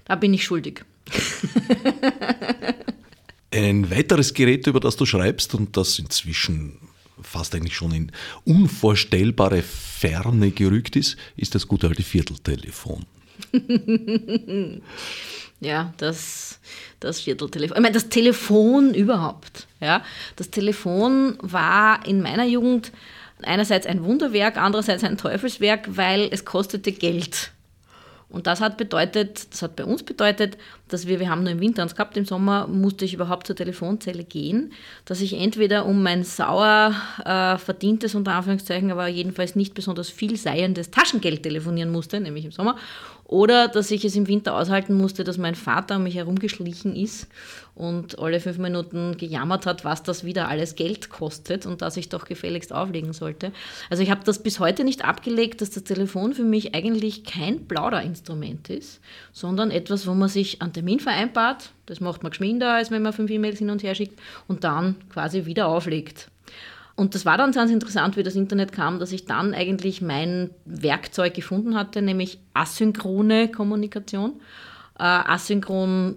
[SPEAKER 3] Da bin ich schuldig.
[SPEAKER 1] Ein weiteres Gerät, über das du schreibst und das inzwischen fast eigentlich schon in unvorstellbare Ferne gerückt ist, ist das gute alte Vierteltelefon.
[SPEAKER 3] Ja, das, das Vierteltelefon. Ich meine, das Telefon überhaupt. Ja? Das Telefon war in meiner Jugend einerseits ein Wunderwerk, andererseits ein Teufelswerk, weil es kostete Geld. Und das hat bedeutet, das hat bei uns bedeutet, dass wir, wir haben nur im Winter uns gehabt, im Sommer musste ich überhaupt zur Telefonzelle gehen, dass ich entweder um mein sauer äh, verdientes, unter Anführungszeichen, aber jedenfalls nicht besonders viel seiendes Taschengeld telefonieren musste, nämlich im Sommer, oder dass ich es im Winter aushalten musste, dass mein Vater um mich herumgeschlichen ist und alle fünf Minuten gejammert hat, was das wieder alles Geld kostet und dass ich doch gefälligst auflegen sollte. Also ich habe das bis heute nicht abgelegt, dass das Telefon für mich eigentlich kein Plauderinstrument ist, sondern etwas, wo man sich einen Termin vereinbart. Das macht man geschminder, als wenn man fünf E-Mails hin und her schickt und dann quasi wieder auflegt. Und das war dann ganz interessant, wie das Internet kam, dass ich dann eigentlich mein Werkzeug gefunden hatte, nämlich asynchrone Kommunikation. Äh, asynchron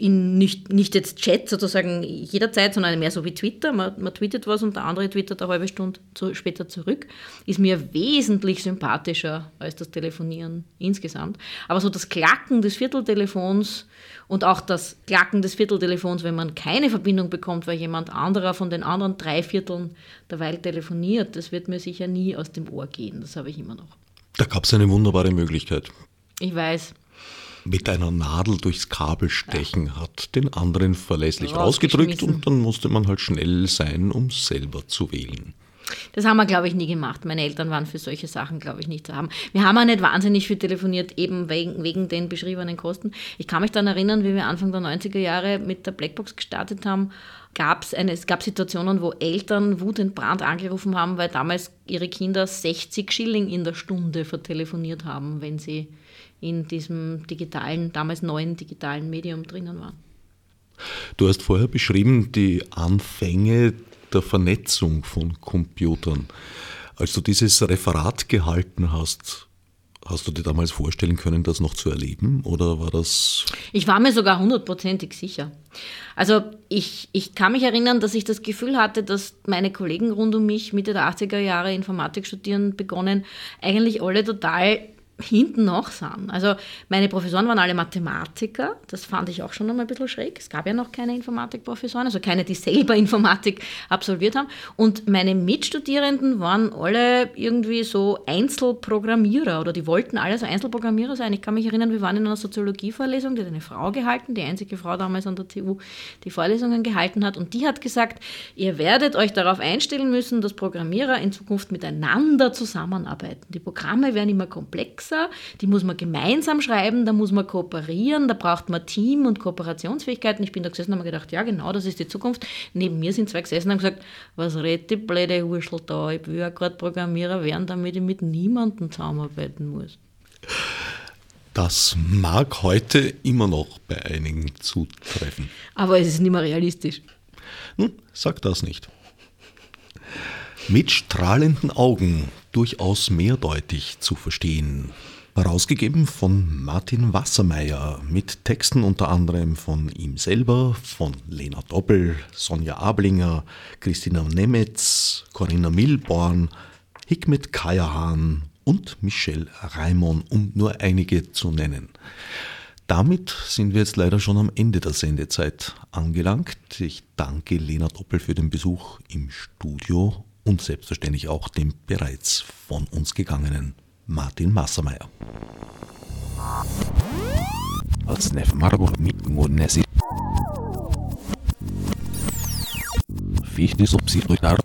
[SPEAKER 3] in nicht, nicht jetzt Chat sozusagen jederzeit, sondern mehr so wie Twitter. Man, man tweetet was und der andere twittert eine halbe Stunde zu, später zurück. Ist mir wesentlich sympathischer als das Telefonieren insgesamt. Aber so das Klacken des Vierteltelefons und auch das Klacken des Vierteltelefons, wenn man keine Verbindung bekommt, weil jemand anderer von den anderen drei Vierteln derweil telefoniert, das wird mir sicher nie aus dem Ohr gehen. Das habe ich immer noch.
[SPEAKER 1] Da gab es eine wunderbare Möglichkeit.
[SPEAKER 3] Ich weiß
[SPEAKER 1] mit einer Nadel durchs Kabel stechen, ja. hat den anderen verlässlich rausgedrückt und dann musste man halt schnell sein, um selber zu wählen.
[SPEAKER 3] Das haben wir, glaube ich, nie gemacht. Meine Eltern waren für solche Sachen, glaube ich, nicht zu haben. Wir haben auch nicht wahnsinnig viel telefoniert, eben wegen, wegen den beschriebenen Kosten. Ich kann mich dann erinnern, wie wir Anfang der 90er Jahre mit der Blackbox gestartet haben, gab's eine, es gab Situationen, wo Eltern wutentbrannt angerufen haben, weil damals ihre Kinder 60 Schilling in der Stunde vertelefoniert haben, wenn sie in diesem digitalen, damals neuen digitalen Medium drinnen waren.
[SPEAKER 1] Du hast vorher beschrieben die Anfänge der Vernetzung von Computern. Als du dieses Referat gehalten hast, hast du dir damals vorstellen können, das noch zu erleben oder war das?
[SPEAKER 3] Ich war mir sogar hundertprozentig sicher. Also ich, ich kann mich erinnern, dass ich das Gefühl hatte, dass meine Kollegen rund um mich Mitte der 80er Jahre Informatik studieren begonnen, eigentlich alle total hinten noch sind. Also meine Professoren waren alle Mathematiker, das fand ich auch schon noch mal ein bisschen schräg. Es gab ja noch keine Informatikprofessoren, also keine, die selber Informatik absolviert haben. Und meine Mitstudierenden waren alle irgendwie so Einzelprogrammierer oder die wollten alle so Einzelprogrammierer sein. Ich kann mich erinnern, wir waren in einer Soziologievorlesung, die hat eine Frau gehalten, die einzige Frau damals an der TU, die Vorlesungen gehalten hat und die hat gesagt, ihr werdet euch darauf einstellen müssen, dass Programmierer in Zukunft miteinander zusammenarbeiten. Die Programme werden immer komplexer komplexer, die muss man gemeinsam schreiben, da muss man kooperieren, da braucht man Team- und Kooperationsfähigkeiten. Ich bin da gesessen und habe mir gedacht, ja genau, das ist die Zukunft. Neben mir sind zwei gesessen und haben gesagt, was redet die blöde Hurschel da, ich will ja gerade Programmierer werden, damit ich mit niemandem zusammenarbeiten muss.
[SPEAKER 1] Das mag heute immer noch bei einigen zutreffen.
[SPEAKER 3] Aber es ist nicht mehr realistisch.
[SPEAKER 1] Nun, sag das nicht. Mit strahlenden Augen durchaus mehrdeutig zu verstehen. Herausgegeben von Martin Wassermeier mit Texten unter anderem von ihm selber, von Lena Doppel, Sonja Ablinger, Christina Nemetz, Corinna Milborn, Hikmet Kajahan und Michelle Raimon, um nur einige zu nennen. Damit sind wir jetzt leider schon am Ende der Sendezeit angelangt. Ich danke Lena Doppel für den Besuch im Studio und selbstverständlich auch dem bereits von uns gegangenen Martin Massermeier. Fichte subsidiar